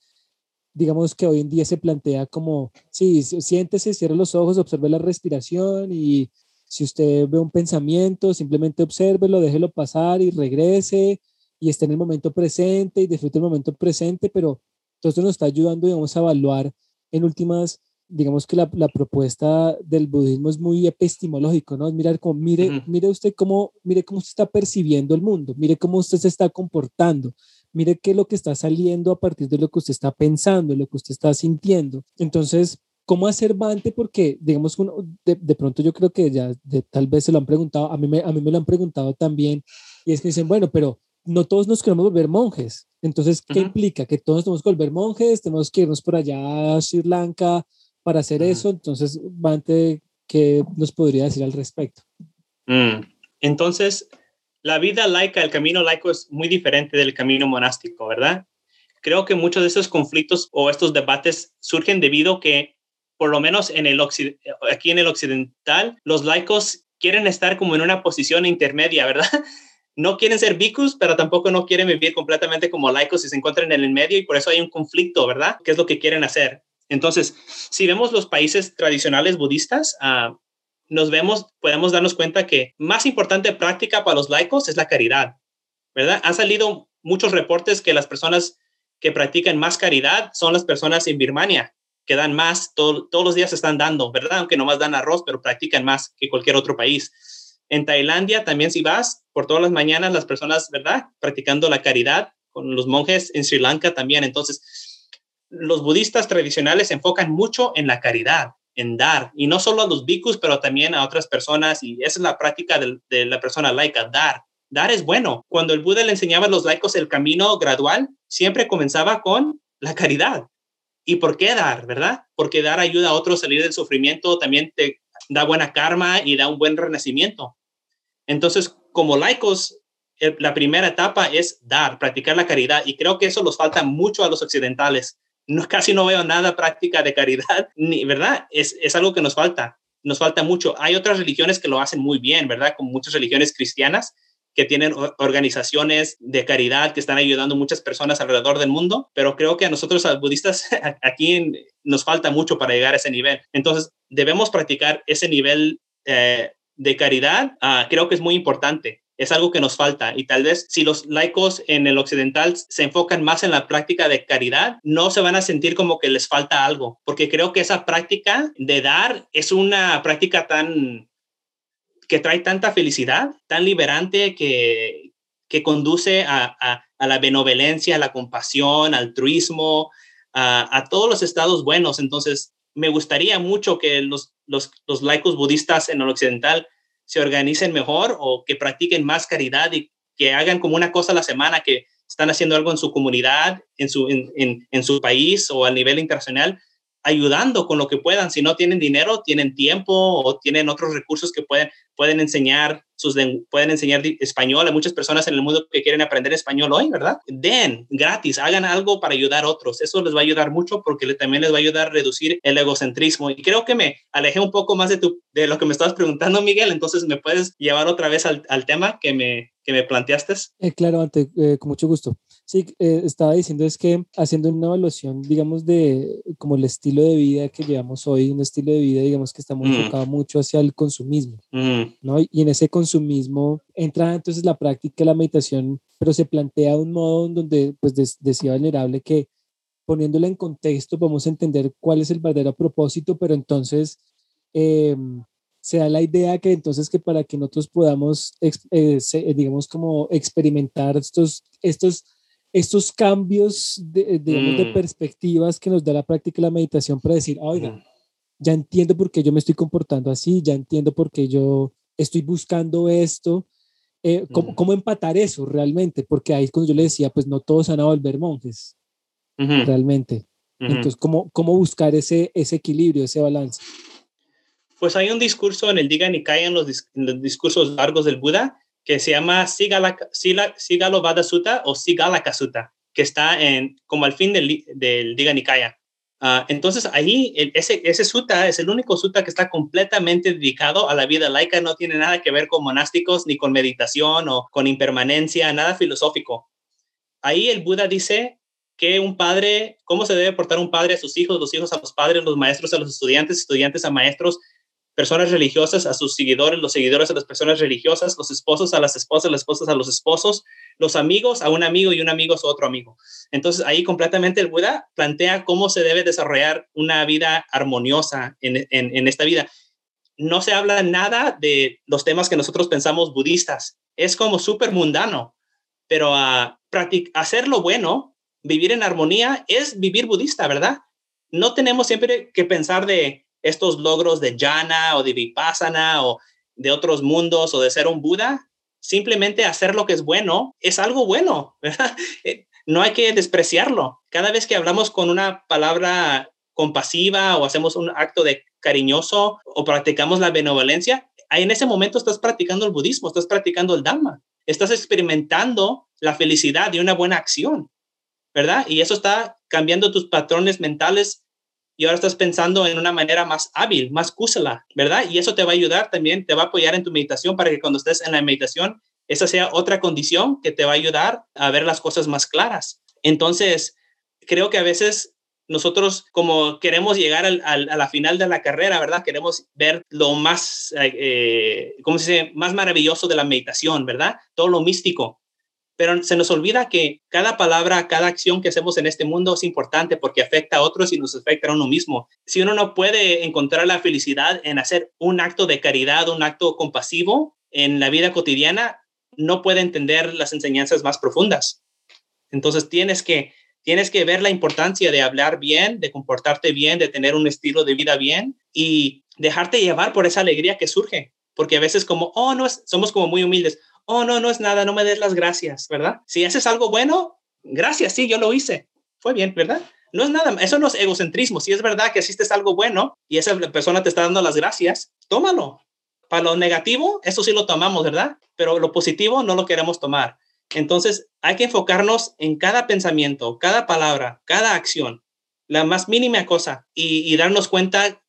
digamos que hoy en día se plantea como, sí, siéntese, cierre los ojos, observe la respiración y si usted ve un pensamiento, simplemente obsérvelo, déjelo pasar y regrese y esté en el momento presente y disfrute el momento presente, pero todo esto nos está ayudando, digamos, a evaluar en últimas, digamos que la, la propuesta del budismo es muy epistemológico, ¿no? Mirar como, mire, mire usted cómo, mire cómo usted está percibiendo el mundo, mire cómo usted se está comportando, mire qué es lo que está saliendo a partir de lo que usted está pensando, lo que usted está sintiendo. Entonces, ¿cómo hacer Bante? Porque, digamos, uno, de, de, pronto yo creo que ya de, tal vez se lo han preguntado, a mí, me, a mí me lo han preguntado también, y es que dicen, bueno, pero no todos nos queremos volver monjes. Entonces, ¿qué uh -huh. implica? Que todos tenemos que volver monjes, tenemos que irnos por allá a Sri Lanka para hacer eso. Entonces, Bante, ¿qué nos podría decir al respecto? Mm. Entonces, la vida laica, el camino laico es muy diferente del camino monástico, ¿verdad? Creo que muchos de esos conflictos o estos debates surgen debido a que, por lo menos en el aquí en el occidental, los laicos quieren estar como en una posición intermedia, ¿verdad? no quieren ser bicus, pero tampoco no quieren vivir completamente como laicos y se encuentran en el medio y por eso hay un conflicto, ¿verdad? ¿Qué es lo que quieren hacer? Entonces, si vemos los países tradicionales budistas, uh, nos vemos, podemos darnos cuenta que más importante práctica para los laicos es la caridad, ¿verdad? Han salido muchos reportes que las personas que practican más caridad son las personas en Birmania, que dan más, todo, todos los días están dando, ¿verdad? Aunque nomás dan arroz, pero practican más que cualquier otro país. En Tailandia también si vas, por todas las mañanas las personas, ¿verdad? Practicando la caridad con los monjes en Sri Lanka también. Entonces, los budistas tradicionales enfocan mucho en la caridad, en dar, y no solo a los bhikkhus, pero también a otras personas, y esa es la práctica de, de la persona laica, dar. Dar es bueno. Cuando el Buda le enseñaba a los laicos el camino gradual, siempre comenzaba con la caridad. ¿Y por qué dar, verdad? Porque dar ayuda a otros a salir del sufrimiento, también te da buena karma y da un buen renacimiento. Entonces, como laicos, la primera etapa es dar, practicar la caridad, y creo que eso nos falta mucho a los occidentales. No, casi no veo nada práctica de caridad, ni, ¿verdad? Es, es algo que nos falta, nos falta mucho. Hay otras religiones que lo hacen muy bien, ¿verdad? Como muchas religiones cristianas que tienen organizaciones de caridad que están ayudando muchas personas alrededor del mundo, pero creo que a nosotros, a los budistas, aquí nos falta mucho para llegar a ese nivel. Entonces, debemos practicar ese nivel eh, de caridad, uh, creo que es muy importante. Es algo que nos falta y tal vez si los laicos en el occidental se enfocan más en la práctica de caridad, no se van a sentir como que les falta algo, porque creo que esa práctica de dar es una práctica tan que trae tanta felicidad, tan liberante que, que conduce a, a, a la benevolencia, a la compasión, al altruismo, a, a todos los estados buenos. Entonces, me gustaría mucho que los, los, los laicos budistas en el occidental se organicen mejor o que practiquen más caridad y que hagan como una cosa a la semana, que están haciendo algo en su comunidad, en su, en, en, en su país o a nivel internacional, ayudando con lo que puedan. Si no tienen dinero, tienen tiempo o tienen otros recursos que pueden, pueden enseñar sus pueden enseñar español a muchas personas en el mundo que quieren aprender español hoy, ¿verdad? Den gratis, hagan algo para ayudar a otros. Eso les va a ayudar mucho porque también les va a ayudar a reducir el egocentrismo. Y creo que me alejé un poco más de, tu, de lo que me estabas preguntando, Miguel. Entonces, ¿me puedes llevar otra vez al, tema que me, que me planteaste? Eh, claro, ante, eh, con mucho gusto. Sí, eh, estaba diciendo es que haciendo una evaluación, digamos, de como el estilo de vida que llevamos hoy, un estilo de vida, digamos, que está muy mm. enfocado mucho hacia el consumismo, mm. ¿no? Y en ese consumismo entra entonces la práctica de la meditación, pero se plantea un modo donde, pues, des, decía Venerable que poniéndola en contexto vamos a entender cuál es el verdadero propósito, pero entonces... Eh, se da la idea que entonces que para que nosotros podamos, eh, se, digamos, como experimentar estos, estos, estos cambios de, digamos, mm. de perspectivas que nos da la práctica de la meditación para decir, oiga, mm. ya entiendo por qué yo me estoy comportando así, ya entiendo por qué yo estoy buscando esto. Eh, ¿cómo, mm. ¿cómo, empatar eso realmente? Porque ahí cuando yo le decía, pues no todos van a volver monjes, -huh. realmente. -huh. Entonces, ¿cómo, ¿cómo buscar ese, ese equilibrio, ese balance? Pues hay un discurso en el Diga Nikaya, en los, en los discursos largos del Buda, que se llama Sigala, Sigalovada Sutta o Sigalaka Sutta, que está en, como al fin del, del Diga Nikaya. Uh, entonces, ahí el, ese, ese sutta es el único sutta que está completamente dedicado a la vida laica, no tiene nada que ver con monásticos, ni con meditación o con impermanencia, nada filosófico. Ahí el Buda dice que un padre, cómo se debe portar un padre a sus hijos, los hijos a los padres, los maestros a los estudiantes, estudiantes a maestros, personas religiosas a sus seguidores, los seguidores a las personas religiosas, los esposos a las esposas, las esposas a los esposos, los amigos a un amigo y un amigo a otro amigo. Entonces ahí completamente el Buda plantea cómo se debe desarrollar una vida armoniosa en, en, esta vida. No se habla nada de los temas que nosotros pensamos budistas. Es como súper mundano, pero a hacer lo bueno, vivir en armonía, es vivir budista, ¿verdad? No tenemos siempre que pensar de estos logros de jhana o de vipassana o de otros mundos o de ser un Buda. Simplemente hacer lo que es bueno es algo bueno. Eh, no hay que despreciarlo. Cada vez que hablamos con una palabra compasiva o hacemos un acto de cariñoso o practicamos la benevolencia, en ese momento estás practicando el budismo, estás practicando el Dhamma, estás experimentando la felicidad de una buena acción, ¿verdad? Y eso está cambiando tus patrones mentales y ahora estás pensando en una manera más hábil, más kusala, ¿verdad? Y eso te va a ayudar también, te va a apoyar en tu meditación para que cuando estés en la meditación esa sea otra condición que te va a ayudar a ver las cosas más claras. Entonces, creo que a veces nosotros como queremos llegar al, a la final de la carrera, ¿verdad? Queremos ver lo más, eh, ¿cómo se dice? Más maravilloso de la meditación, ¿verdad? Todo lo místico. Pero se nos olvida que cada palabra, cada acción que hacemos en este mundo es importante porque afecta a otros y nos afecta a uno mismo. Si uno no puede encontrar la felicidad en hacer un acto de caridad, un acto compasivo en la vida cotidiana, no puede entender las enseñanzas más profundas. Entonces tienes que, tienes que ver la importancia de hablar bien, de comportarte bien, de tener un estilo de vida bien y dejarte llevar por esa alegría que surge. Porque a veces como, oh, no, somos como muy humildes. Oh, no, no es nada, no me des las gracias, ¿verdad? Si haces algo bueno, gracias, sí, yo lo hice. Fue bien, ¿verdad? No es nada, eso no es egocentrismo. Si es verdad que hiciste algo bueno y esa persona te está dando las gracias, tómalo, para lo negativo, eso sí lo tomamos, ¿verdad? Pero lo positivo no lo queremos tomar. Entonces, hay que enfocarnos en cada pensamiento, cada palabra, cada acción, la más mínima cosa y, darnos cuenta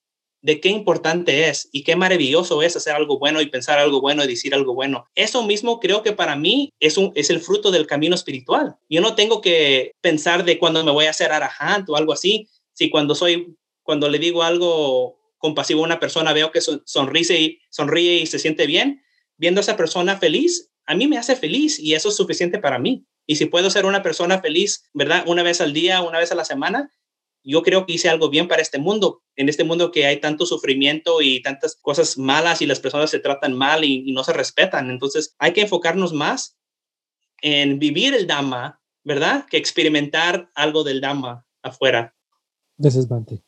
de qué importante es y qué maravilloso es hacer algo bueno y pensar algo bueno y decir algo bueno. Eso mismo creo que para mí es, un, es el fruto del camino espiritual. Yo no tengo que pensar de cuando me voy a hacer arahant o algo así. Si cuando soy, cuando le digo algo compasivo a una persona, veo que sonríe y, sonríe y se siente bien, viendo a esa persona feliz, a mí me hace feliz y eso es suficiente para mí. Y si puedo ser una persona feliz, ¿verdad? Una vez al día, una vez a la semana, yo creo que hice algo bien para este mundo, en este mundo que hay tanto sufrimiento y tantas cosas malas y las personas se tratan mal y, no se respetan. Entonces hay que enfocarnos más en vivir el Dhamma, ¿verdad? Que experimentar algo del Dhamma afuera. Gracias, Bante.